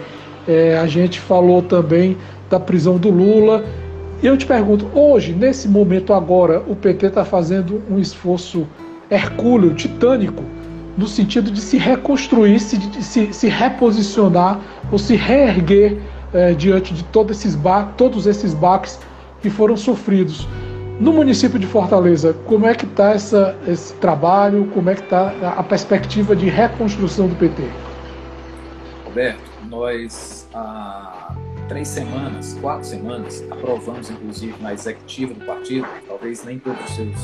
É, a gente falou também da prisão do Lula e eu te pergunto, hoje, nesse momento agora, o PT está fazendo um esforço hercúleo, titânico, no sentido de se reconstruir, se, se, se reposicionar ou se reerguer é, diante de todos esses, ba todos esses baques que foram sofridos. No município de Fortaleza, como é que está esse trabalho, como é que está a perspectiva de reconstrução do PT? Roberto, nós três semanas, quatro semanas, aprovamos, inclusive, na executiva do partido, talvez nem todos os seus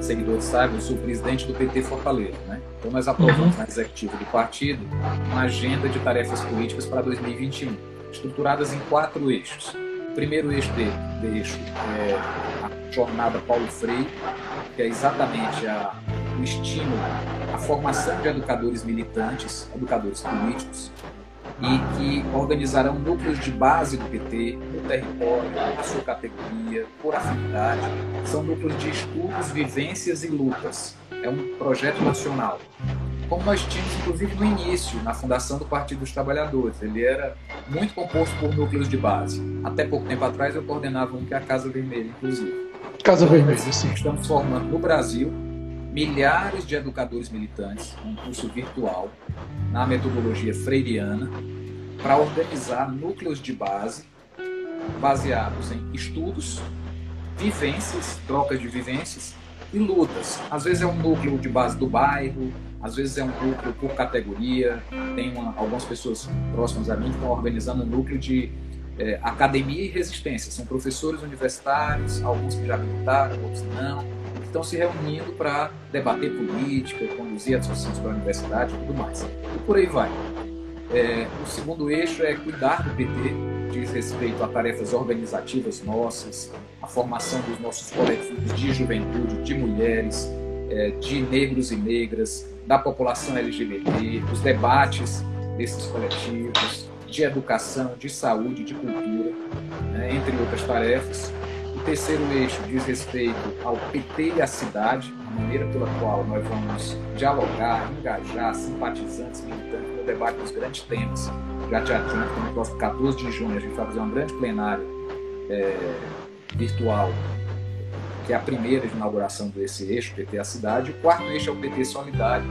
seguidores saibam, eu sou presidente do PT Fortaleza, né? Então nós aprovamos uhum. na executiva do partido uma agenda de tarefas políticas para 2021, estruturadas em quatro eixos. O primeiro eixo de, de eixo é a jornada Paulo Freire, que é exatamente a, o estímulo, a formação de educadores militantes, educadores políticos, e que organizarão núcleos de base do PT no território, na sua categoria, por afinidade. São núcleos de estudos, vivências e lutas. É um projeto nacional. Como nós tínhamos, inclusive, no início, na fundação do Partido dos Trabalhadores. Ele era muito composto por núcleos de base. Até pouco tempo atrás, eu coordenava um que é a Casa Vermelha, inclusive. Casa Vermelha, sim. Estamos formando no Brasil milhares de educadores militantes, um curso virtual, na metodologia freiriana, para organizar núcleos de base baseados em estudos, vivências, trocas de vivências e lutas. Às vezes é um núcleo de base do bairro, às vezes é um núcleo por categoria. Tem uma, algumas pessoas próximas a mim que estão organizando um núcleo de é, academia e resistência. São professores universitários, alguns que já militaram, outros não estão se reunindo para debater política, conduzir associações para a universidade e tudo mais. E por aí vai. É, o segundo eixo é cuidar do PT, diz respeito a tarefas organizativas nossas, a formação dos nossos coletivos de juventude, de mulheres, é, de negros e negras, da população LGBT, os debates desses coletivos, de educação, de saúde, de cultura, né, entre outras tarefas terceiro eixo diz respeito ao PT e à cidade, a maneira pela qual nós vamos dialogar, engajar simpatizantes, militantes no debate dos grandes temas. Já te adianto no próximo 14 de junho a gente vai fazer uma grande plenária é, virtual, que é a primeira de inauguração desse eixo, PT e a cidade. O quarto eixo é o PT Solidário,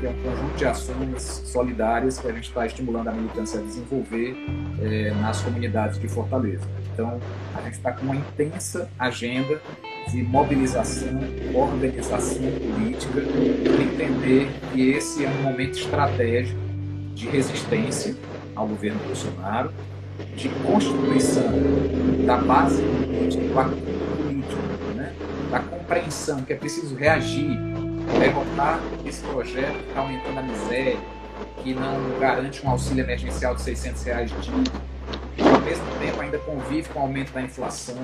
que é um conjunto de ações solidárias que a gente está estimulando a militância a desenvolver é, nas comunidades de Fortaleza. Então, a gente está com uma intensa agenda de mobilização, organização política, para entender que esse é um momento estratégico de resistência ao governo Bolsonaro, de constituição da base política, né? da compreensão que é preciso reagir, derrotar esse projeto que está aumentando a miséria, que não garante um auxílio emergencial de 600 reais dia, mesmo tempo ainda convive com o aumento da inflação,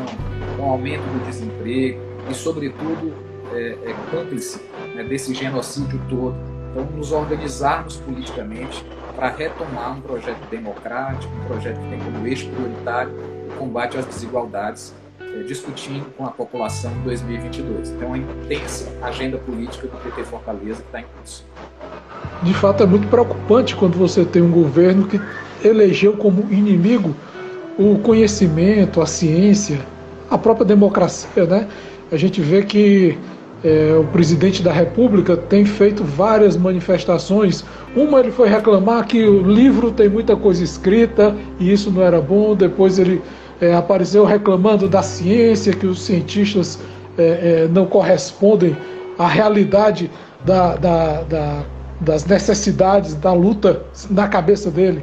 com o aumento do desemprego e, sobretudo, é, é cúmplice né, desse genocídio todo. Então, nos organizarmos politicamente para retomar um projeto democrático, um projeto que tem como eixo prioritário o combate às desigualdades é, discutindo com a população em 2022. Então, uma intensa agenda política do PT Fortaleza que está em curso. De fato, é muito preocupante quando você tem um governo que elegeu como inimigo o conhecimento, a ciência, a própria democracia, né? A gente vê que é, o presidente da República tem feito várias manifestações. Uma ele foi reclamar que o livro tem muita coisa escrita e isso não era bom. Depois ele é, apareceu reclamando da ciência, que os cientistas é, é não correspondem à realidade da, da, da, das necessidades da luta na cabeça dele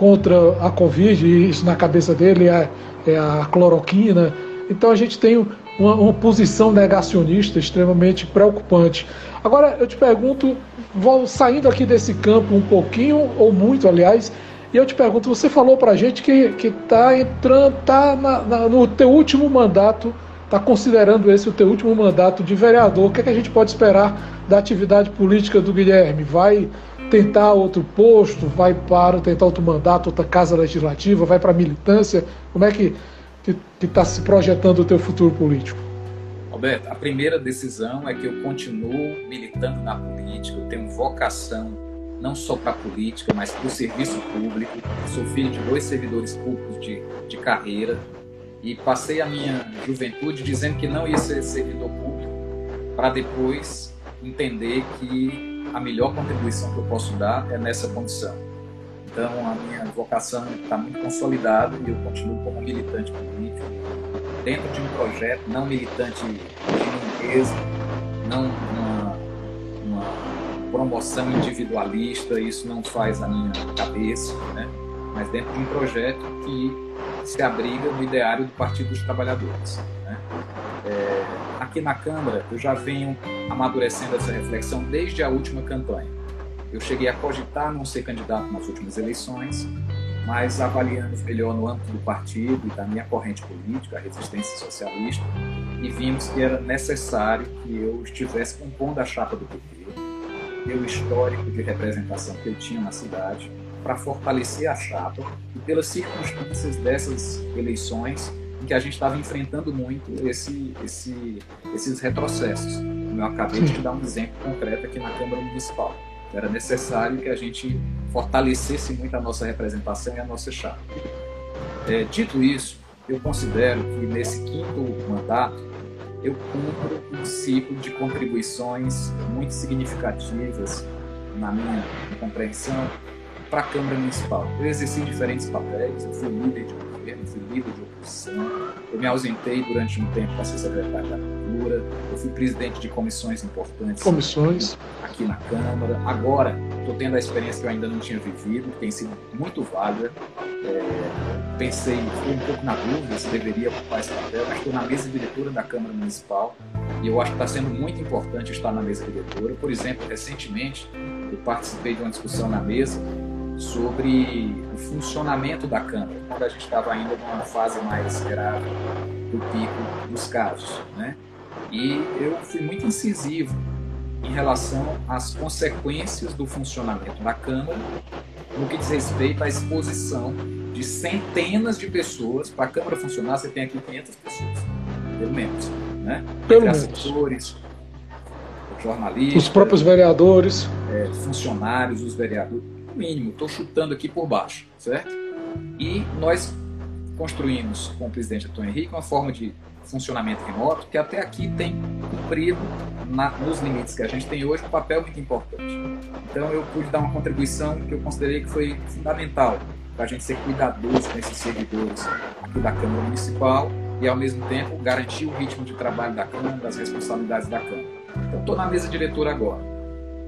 contra a Covid, e isso na cabeça dele é, é a cloroquina. Então a gente tem uma, uma, posição negacionista extremamente preocupante. Agora eu te pergunto, vou saindo aqui desse campo um pouquinho, ou muito aliás, e eu te pergunto, você falou para a gente que está entrando, está no teu último mandato, está considerando esse o teu último mandato de vereador. O que, é que a gente pode esperar da atividade política do Guilherme? Vai tentar outro posto, vai para tentar outro mandato, outra casa legislativa, vai para a militância? Como é que está se projetando o teu futuro político? Alberto, a primeira decisão é que eu continuo militando na política, eu tenho vocação não só para a política, mas para o serviço público. Sou filho de dois servidores públicos de, de carreira e passei a minha juventude dizendo que não ia ser servidor público para depois entender que a melhor contribuição que eu posso dar é nessa condição. Então, a minha vocação está muito consolidada e eu continuo como militante político, dentro de um projeto não militante de limpeza, não uma, uma promoção individualista, isso não faz a minha cabeça, né? mas dentro de um projeto que se abriga no ideário do Partido dos Trabalhadores. Né? É, aqui na Câmara, eu já venho amadurecendo essa reflexão desde a última campanha. Eu cheguei a cogitar não ser candidato nas últimas eleições, mas avaliando melhor no âmbito do partido e da minha corrente política, a resistência socialista, e vimos que era necessário que eu estivesse compondo a chapa do PT, pelo histórico de representação que eu tinha na cidade, para fortalecer a chapa e pelas circunstâncias dessas eleições em que a gente estava enfrentando muito esse, esse, esses retrocessos. Eu acabei de te dar um exemplo concreto aqui na Câmara Municipal. Era necessário que a gente fortalecesse muito a nossa representação e a nossa chapa. É, dito isso, eu considero que nesse quinto mandato eu cumpro um ciclo de contribuições muito significativas na minha compreensão para a Câmara Municipal. Eu exerci diferentes papéis, eu fui líder de governo, fui líder de oposição, eu me ausentei durante um tempo para ser secretário da Cultura, eu fui presidente de comissões importantes comissões. aqui na Câmara. Agora, estou tendo a experiência que eu ainda não tinha vivido, que tem sido muito válida. É, pensei, fiquei um pouco na dúvida se deveria ocupar esse papel, mas estou na mesa diretora da Câmara Municipal e eu acho que está sendo muito importante estar na mesa diretora. Por exemplo, recentemente eu participei de uma discussão na mesa sobre o funcionamento da Câmara, quando a gente estava ainda numa fase mais grave do pico dos casos. Né? E eu fui muito incisivo em relação às consequências do funcionamento da Câmara no que diz respeito à exposição de centenas de pessoas. Para a Câmara funcionar, você tem aqui 500 pessoas, pelo menos. Né? Pelo menos. jornalistas, os próprios vereadores, é, funcionários, os vereadores mínimo, estou chutando aqui por baixo, certo? E nós construímos com o presidente Antônio Henrique uma forma de funcionamento remoto que até aqui tem cumprido na, nos limites que a gente tem hoje um papel muito importante. Então eu pude dar uma contribuição que eu considerei que foi fundamental para a gente ser cuidadoso com esses servidores aqui da Câmara Municipal e ao mesmo tempo garantir o ritmo de trabalho da Câmara, das responsabilidades da Câmara. Então estou na mesa diretora agora.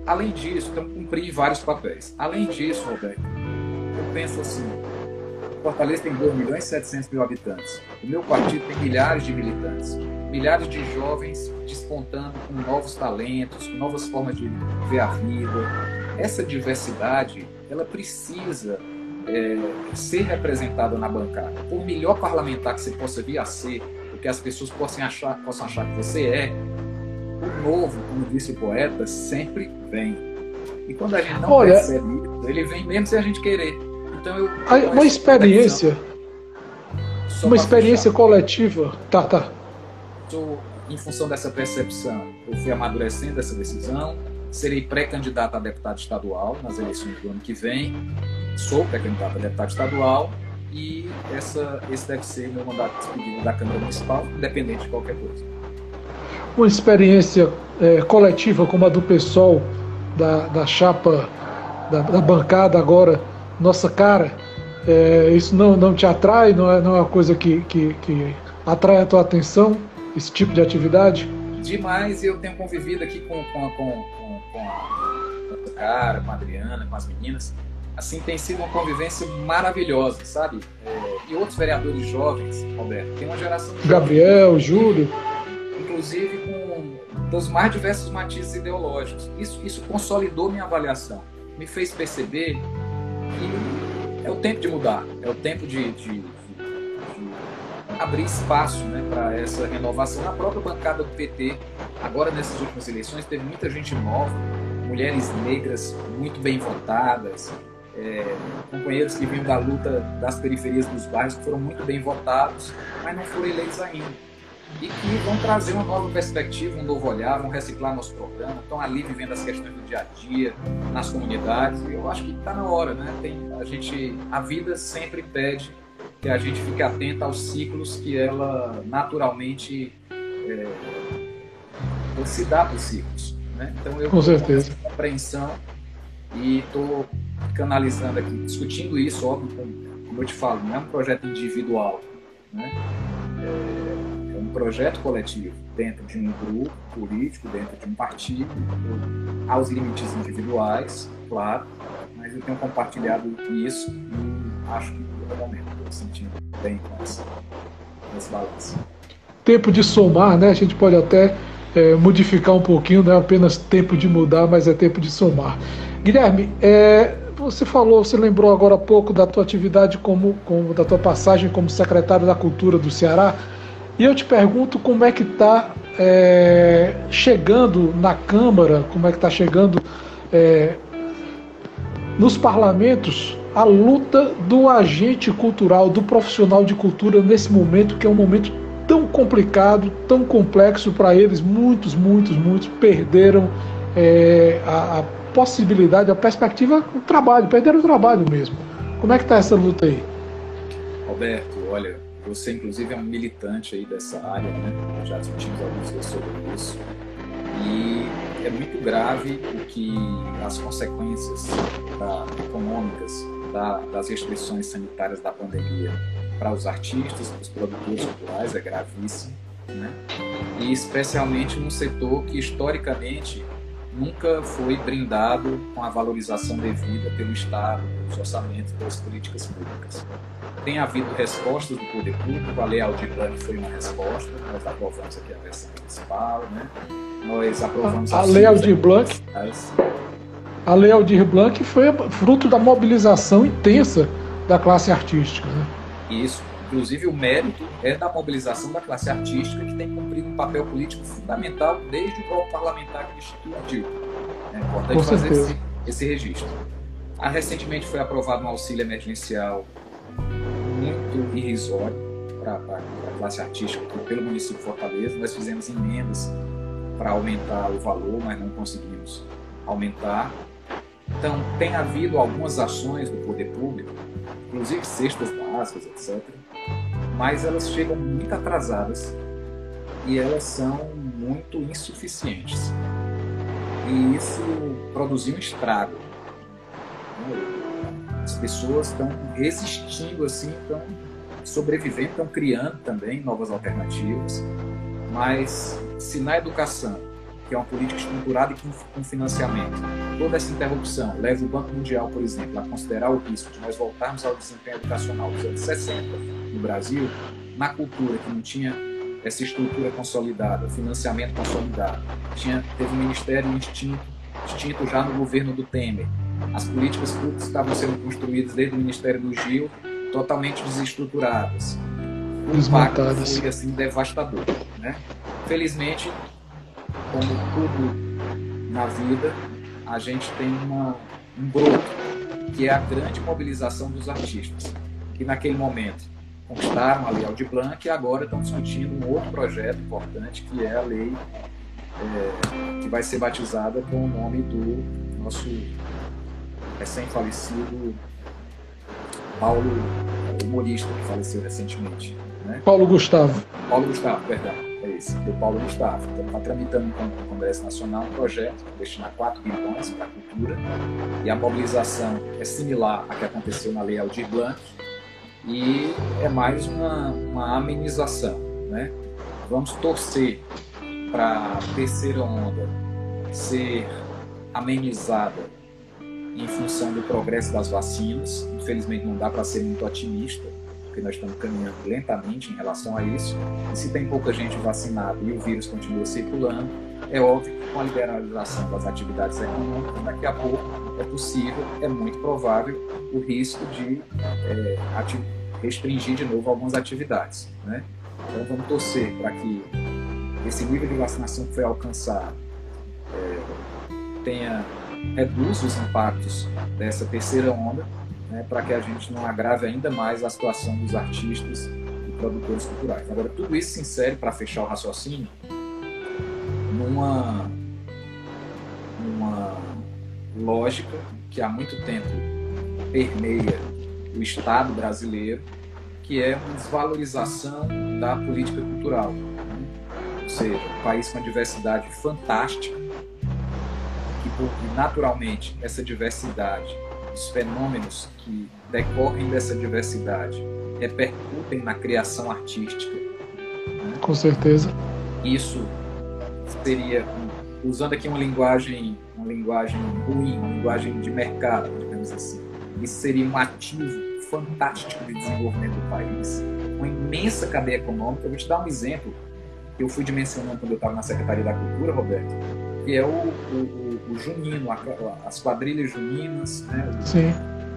Além disso, então cumpri vários papéis. Além disso, Roberto, eu penso assim, Fortaleza tem 2 milhões e 700 mil habitantes. O meu partido tem milhares de militantes, milhares de jovens despontando com novos talentos, com novas formas de ver a vida. Essa diversidade, ela precisa é, ser representada na bancada. Por melhor parlamentar que você possa vir a ser, o que as pessoas possam achar, possam achar que você é, o novo, como disse o poeta, sempre vem. E quando a gente não Olha, percebe isso, ele vem mesmo sem a gente querer. Então eu. Uma experiência. uma experiência fechar. coletiva. Tá, tá. Sou, em função dessa percepção, eu fui amadurecendo essa decisão. Serei pré-candidato a deputado estadual nas eleições do ano que vem. Sou pré-candidato a deputado estadual e essa, esse deve ser meu mandato despedido da Câmara Municipal, independente de qualquer coisa. Uma experiência é, coletiva como a do PSOL, da, da chapa, da, da bancada agora, nossa cara, é, isso não, não te atrai? Não é, não é uma coisa que, que, que atrai a tua atenção, esse tipo de atividade? Demais, eu tenho convivido aqui com, com, com, com, a nossa cara, com a Adriana, com as meninas. Assim, tem sido uma convivência maravilhosa, sabe? É, e outros vereadores jovens, Roberto, tem uma geração Gabriel, Júlio. Inclusive com dos mais diversos matizes ideológicos. Isso, isso consolidou minha avaliação. Me fez perceber que é o tempo de mudar, é o tempo de, de, de, abrir espaço né, para essa renovação. Na própria bancada do PT, agora nessas últimas eleições, teve muita gente nova, mulheres negras muito bem votadas, é, companheiros que vinham da luta das periferias dos bairros, que foram muito bem votados, mas não foram eleitos ainda. E que vão trazer uma nova perspectiva, um novo olhar, vão reciclar nosso programa, estão ali vivendo as questões do dia a dia, nas comunidades, eu acho que está na hora, né? Tem, a, gente, a vida sempre pede que a gente fique atento aos ciclos que ela naturalmente é, se dá para os ciclos. Né? Então eu com certeza compreensão e estou canalizando aqui, discutindo isso, óbvio, como, eu te falo, não é um projeto individual, né? é, projeto coletivo dentro de um grupo político, dentro de um partido, aos limites individuais, claro, mas eu tenho compartilhado isso e acho que no momento estou me sentindo bem com esse balanço. Tempo de somar, né? A gente pode até é, modificar um pouquinho, não é apenas tempo de mudar, mas é tempo de somar. Guilherme, é, você falou, você lembrou agora há pouco da tua atividade como, como da tua passagem como secretário da Cultura do Ceará. E eu te pergunto como é que está é, chegando na Câmara, como é que está chegando é, nos parlamentos a luta do agente cultural, do profissional de cultura nesse momento que é um momento tão complicado, tão complexo para eles. Muitos, muitos, muitos perderam é, a, a possibilidade, a perspectiva do trabalho, perderam o trabalho mesmo. Como é que está essa luta aí? Alberto, olha, você inclusive é um militante aí dessa área, né? Já discutimos algumas vezes sobre isso. E é muito grave o que as consequências da, econômicas da, das restrições sanitárias da pandemia para os artistas, para os produtores culturais é gravíssimo, né? E especialmente num setor que historicamente nunca foi brindado com a valorização devida pelo Estado, pelos orçamentos, pelas políticas públicas. Tem havido respostas do poder público, a Lei Aldir Blanc foi uma resposta, nós aprovamos aqui a versão municipal, né? nós aprovamos... A, a Lei Aldir Blanc... A Lei Aldir Blanc foi fruto da mobilização intensa da classe artística. Né? Isso, Inclusive, o mérito é da mobilização da classe artística, que tem cumprido um papel político fundamental desde o bloco parlamentar que instituiu. É importante fazer esse, esse registro. Ah, recentemente foi aprovado um auxílio emergencial muito irrisório para a classe artística pelo município de Fortaleza. Nós fizemos emendas para aumentar o valor, mas não conseguimos aumentar. Então, tem havido algumas ações do poder público, inclusive cestas básicas, etc., mas elas chegam muito atrasadas e elas são muito insuficientes. E isso produziu um estrago. As pessoas estão resistindo assim, estão sobrevivendo, estão criando também novas alternativas. Mas se na educação, que é uma política estruturada e com financiamento, toda essa interrupção leva o Banco Mundial, por exemplo, a considerar o risco de nós voltarmos ao desempenho educacional dos anos 60, no Brasil, na cultura, que não tinha essa estrutura consolidada, financiamento consolidado, tinha, teve um ministério extinto, extinto já no governo do Temer. As políticas públicas estavam sendo construídas desde o Ministério do Gil, totalmente desestruturadas. O impacto foi assim, devastador. Né? Felizmente, como tudo na vida, a gente tem uma, um broto, que é a grande mobilização dos artistas, que naquele momento conquistaram a Lei Aldir Blanc e agora estão discutindo um outro projeto importante que é a lei é, que vai ser batizada com o nome do nosso recém-falecido Paulo, humorista que faleceu recentemente. Né? Paulo Gustavo. Paulo Gustavo, perdão. É isso, do Paulo Gustavo. Então, está tramitando no Congresso Nacional um projeto que destina 4 bilhões para a cultura e a mobilização é similar à que aconteceu na Lei Aldir Blanc e é mais uma, uma amenização. Né? Vamos torcer para a terceira onda ser amenizada em função do progresso das vacinas. Infelizmente, não dá para ser muito otimista, porque nós estamos caminhando lentamente em relação a isso. E se tem pouca gente vacinada e o vírus continua circulando, é óbvio que com a liberalização das atividades econômicas, daqui a pouco é possível, é muito provável, o risco de é, restringir de novo algumas atividades. Né? Então, vamos torcer para que esse nível de vacinação que foi alcançado é, tenha reduz os impactos dessa terceira onda, né, para que a gente não agrave ainda mais a situação dos artistas e produtores culturais. Agora, tudo isso se insere, para fechar o raciocínio, numa, numa lógica que há muito tempo permeia o Estado brasileiro, que é uma desvalorização da política cultural. Né? Ou seja, um país com uma diversidade fantástica, e naturalmente essa diversidade, os fenômenos que decorrem dessa diversidade repercutem na criação artística. Né? Com certeza. Isso seria, usando aqui uma linguagem, uma linguagem ruim, uma linguagem de mercado, digamos assim, isso seria um ativo fantástico de desenvolvimento do país, uma imensa cadeia econômica. Eu vou te dar um exemplo que eu fui dimensionando quando eu estava na Secretaria da Cultura, Roberto, que é o, o, o junino, as quadrilhas juninas, né?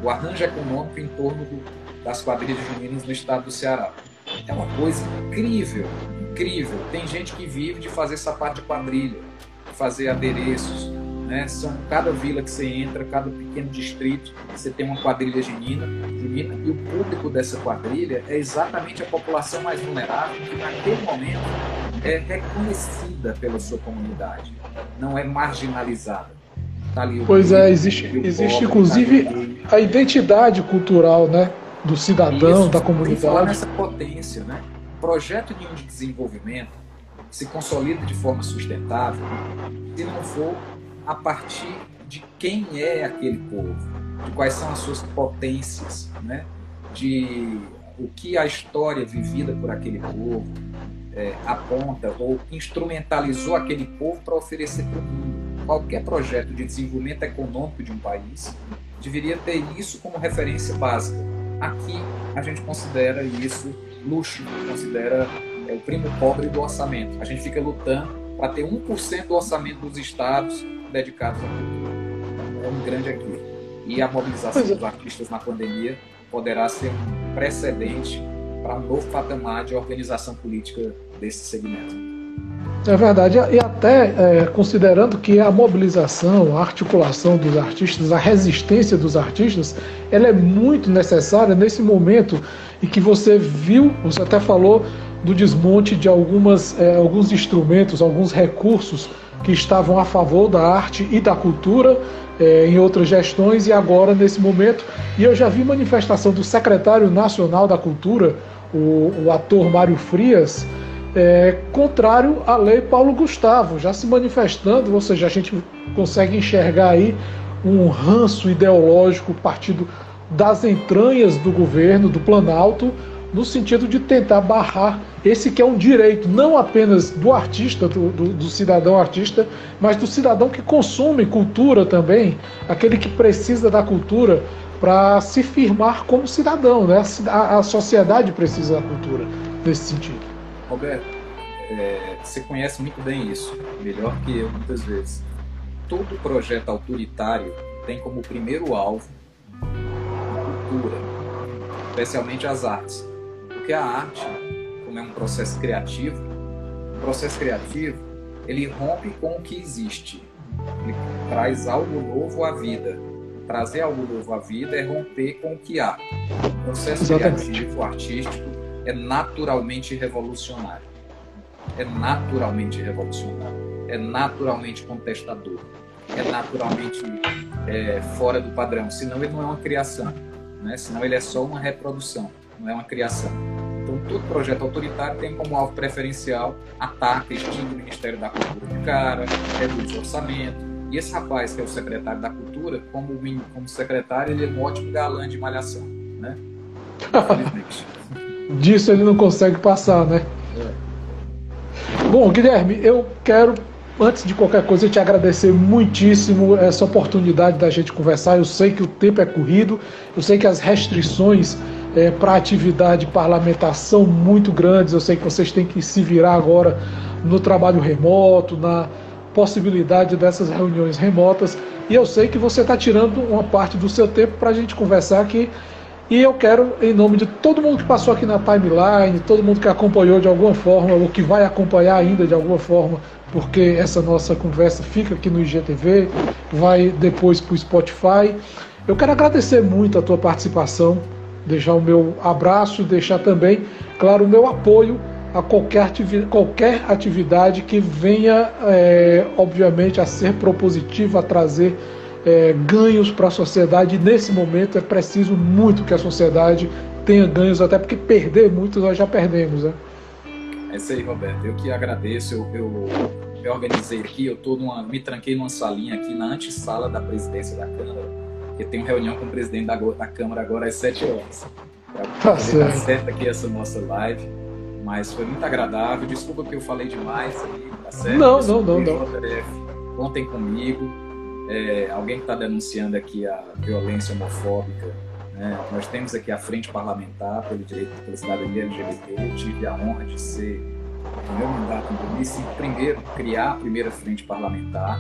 o, o arranjo econômico em torno do, das quadrilhas juninas no estado do Ceará. É uma coisa incrível, incrível. Tem gente que vive de fazer sapato de quadrilha, de fazer adereços. Né? São cada vila que você entra, cada pequeno distrito, você tem uma quadrilha junina, junina e o público dessa quadrilha é exatamente a população mais vulnerável que naquele momento é reconhecida pela sua comunidade não é marginalizada. Tá ali pois é, existe, existe pobre, inclusive tá a identidade cultural né, do cidadão, Isso, da comunidade. Falar nessa potência, né? Projeto nenhum de desenvolvimento se consolida de forma sustentável se não for a partir de quem é aquele povo, de quais são as suas potências, né? de o que a história vivida por aquele povo, é, aponta ou instrumentalizou aquele povo para oferecer para o mundo. Qualquer projeto de desenvolvimento econômico de um país deveria ter isso como referência básica. Aqui a gente considera isso luxo, considera é, o primo pobre do orçamento. A gente fica lutando para ter 1% do orçamento dos estados dedicados à cultura. É um grande aqui. E a mobilização é. dos artistas na pandemia poderá ser um precedente para um novo patamar de organização política desse segmento. É verdade, e até é, considerando que a mobilização, a articulação dos artistas, a resistência dos artistas, ela é muito necessária nesse momento em que você viu, você até falou do desmonte de algumas, é, alguns instrumentos, alguns recursos que estavam a favor da arte e da cultura é, em outras gestões e agora nesse momento. E eu já vi manifestação do secretário nacional da Cultura, o, o ator Mário Frias, é, contrário à lei Paulo Gustavo, já se manifestando, ou seja, a gente consegue enxergar aí um ranço ideológico partido das entranhas do governo, do Planalto, no sentido de tentar barrar esse que é um direito não apenas do artista, do, do, do, cidadão artista, mas do cidadão que consome cultura também, aquele que precisa da cultura para se firmar como cidadão. Né? A, a sociedade precisa da cultura nesse sentido. Roberto, é, você conhece muito bem isso, melhor que eu muitas vezes. Todo projeto autoritário tem como primeiro alvo a cultura, especialmente as artes. Porque a arte, como é um processo criativo, um processo criativo, ele rompe com o que existe. Ele traz algo novo à vida. Trazer algo novo à vida é romper com o que há. O processo Exatamente. criativo, artístico, é naturalmente revolucionário. É naturalmente revolucionário. É naturalmente contestador. É naturalmente é, fora do padrão. Senão ele não é uma criação. Né? Senão ele é só uma reprodução, não é uma criação. Então, todo projeto autoritário tem como alvo preferencial ataque, extingue o Ministério da Cultura de cara, reduz o orçamento. E esse rapaz, que é o secretário da Cultura, como, como secretário, ele é um ótimo galã de malhação. Né? Disso ele não consegue passar, né? É. Bom, Guilherme, eu quero, antes de qualquer coisa, te agradecer muitíssimo essa oportunidade da gente conversar. Eu sei que o tempo é corrido, eu sei que as restrições é, para atividade parlamentar são muito grandes. Eu sei que vocês têm que se virar agora no trabalho remoto, na possibilidade dessas reuniões remotas. E eu sei que você está tirando uma parte do seu tempo para a gente conversar aqui. E eu quero, em nome de todo mundo que passou aqui na timeline, todo mundo que acompanhou de alguma forma, ou que vai acompanhar ainda de alguma forma, porque essa nossa conversa fica aqui no IGTV, vai depois para o Spotify. Eu quero agradecer muito a tua participação, deixar o meu abraço, deixar também, claro, o meu apoio a qualquer, atividade, qualquer atividade que venha, é, obviamente, a ser propositiva, a trazer é, ganhos para a sociedade. E nesse momento é preciso muito que a sociedade tenha ganhos, até porque perder muito nós já perdemos. Né? É isso aí, Roberto. Eu que agradeço. Eu, eu, eu organizei aqui, eu tô numa, me tranquei numa salinha aqui na antessala da presidência da Câmara porque tenho reunião com o presidente da, da Câmara agora às 7 horas. Para tá certo aqui essa nossa live. Mas foi muito agradável. Desculpa que eu falei demais aí, tá certo? Não, não, não, não. Contem comigo. É, alguém que está denunciando aqui a violência homofóbica. Né? Nós temos aqui a Frente Parlamentar pelo Direito pela Cidadania LGBT. Eu tive a honra de ser, no meu mandato em 2005, primeiro, criar a primeira frente parlamentar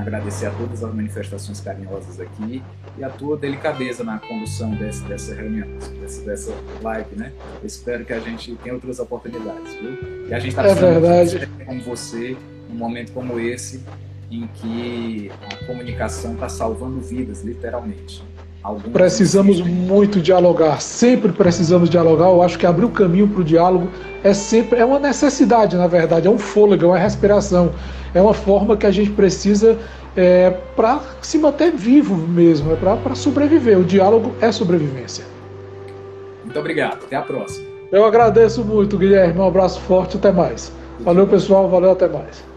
agradecer a todas as manifestações carinhosas aqui e a tua delicadeza na condução desse, dessa reunião, dessa, dessa live, né? Eu espero que a gente tenha outras oportunidades, viu? E a gente está é verdade. como você, num momento como esse, em que a comunicação está salvando vidas, literalmente. Precisamos muito dialogar, sempre precisamos dialogar. Eu acho que abrir o caminho para o diálogo é sempre é uma necessidade, na verdade, é um fôlego, é uma respiração, é uma forma que a gente precisa é, para se manter vivo mesmo, é para sobreviver. O diálogo é sobrevivência. Muito obrigado, até a próxima. Eu agradeço muito, Guilherme. Um abraço forte, até mais. Valeu, pessoal, valeu, até mais.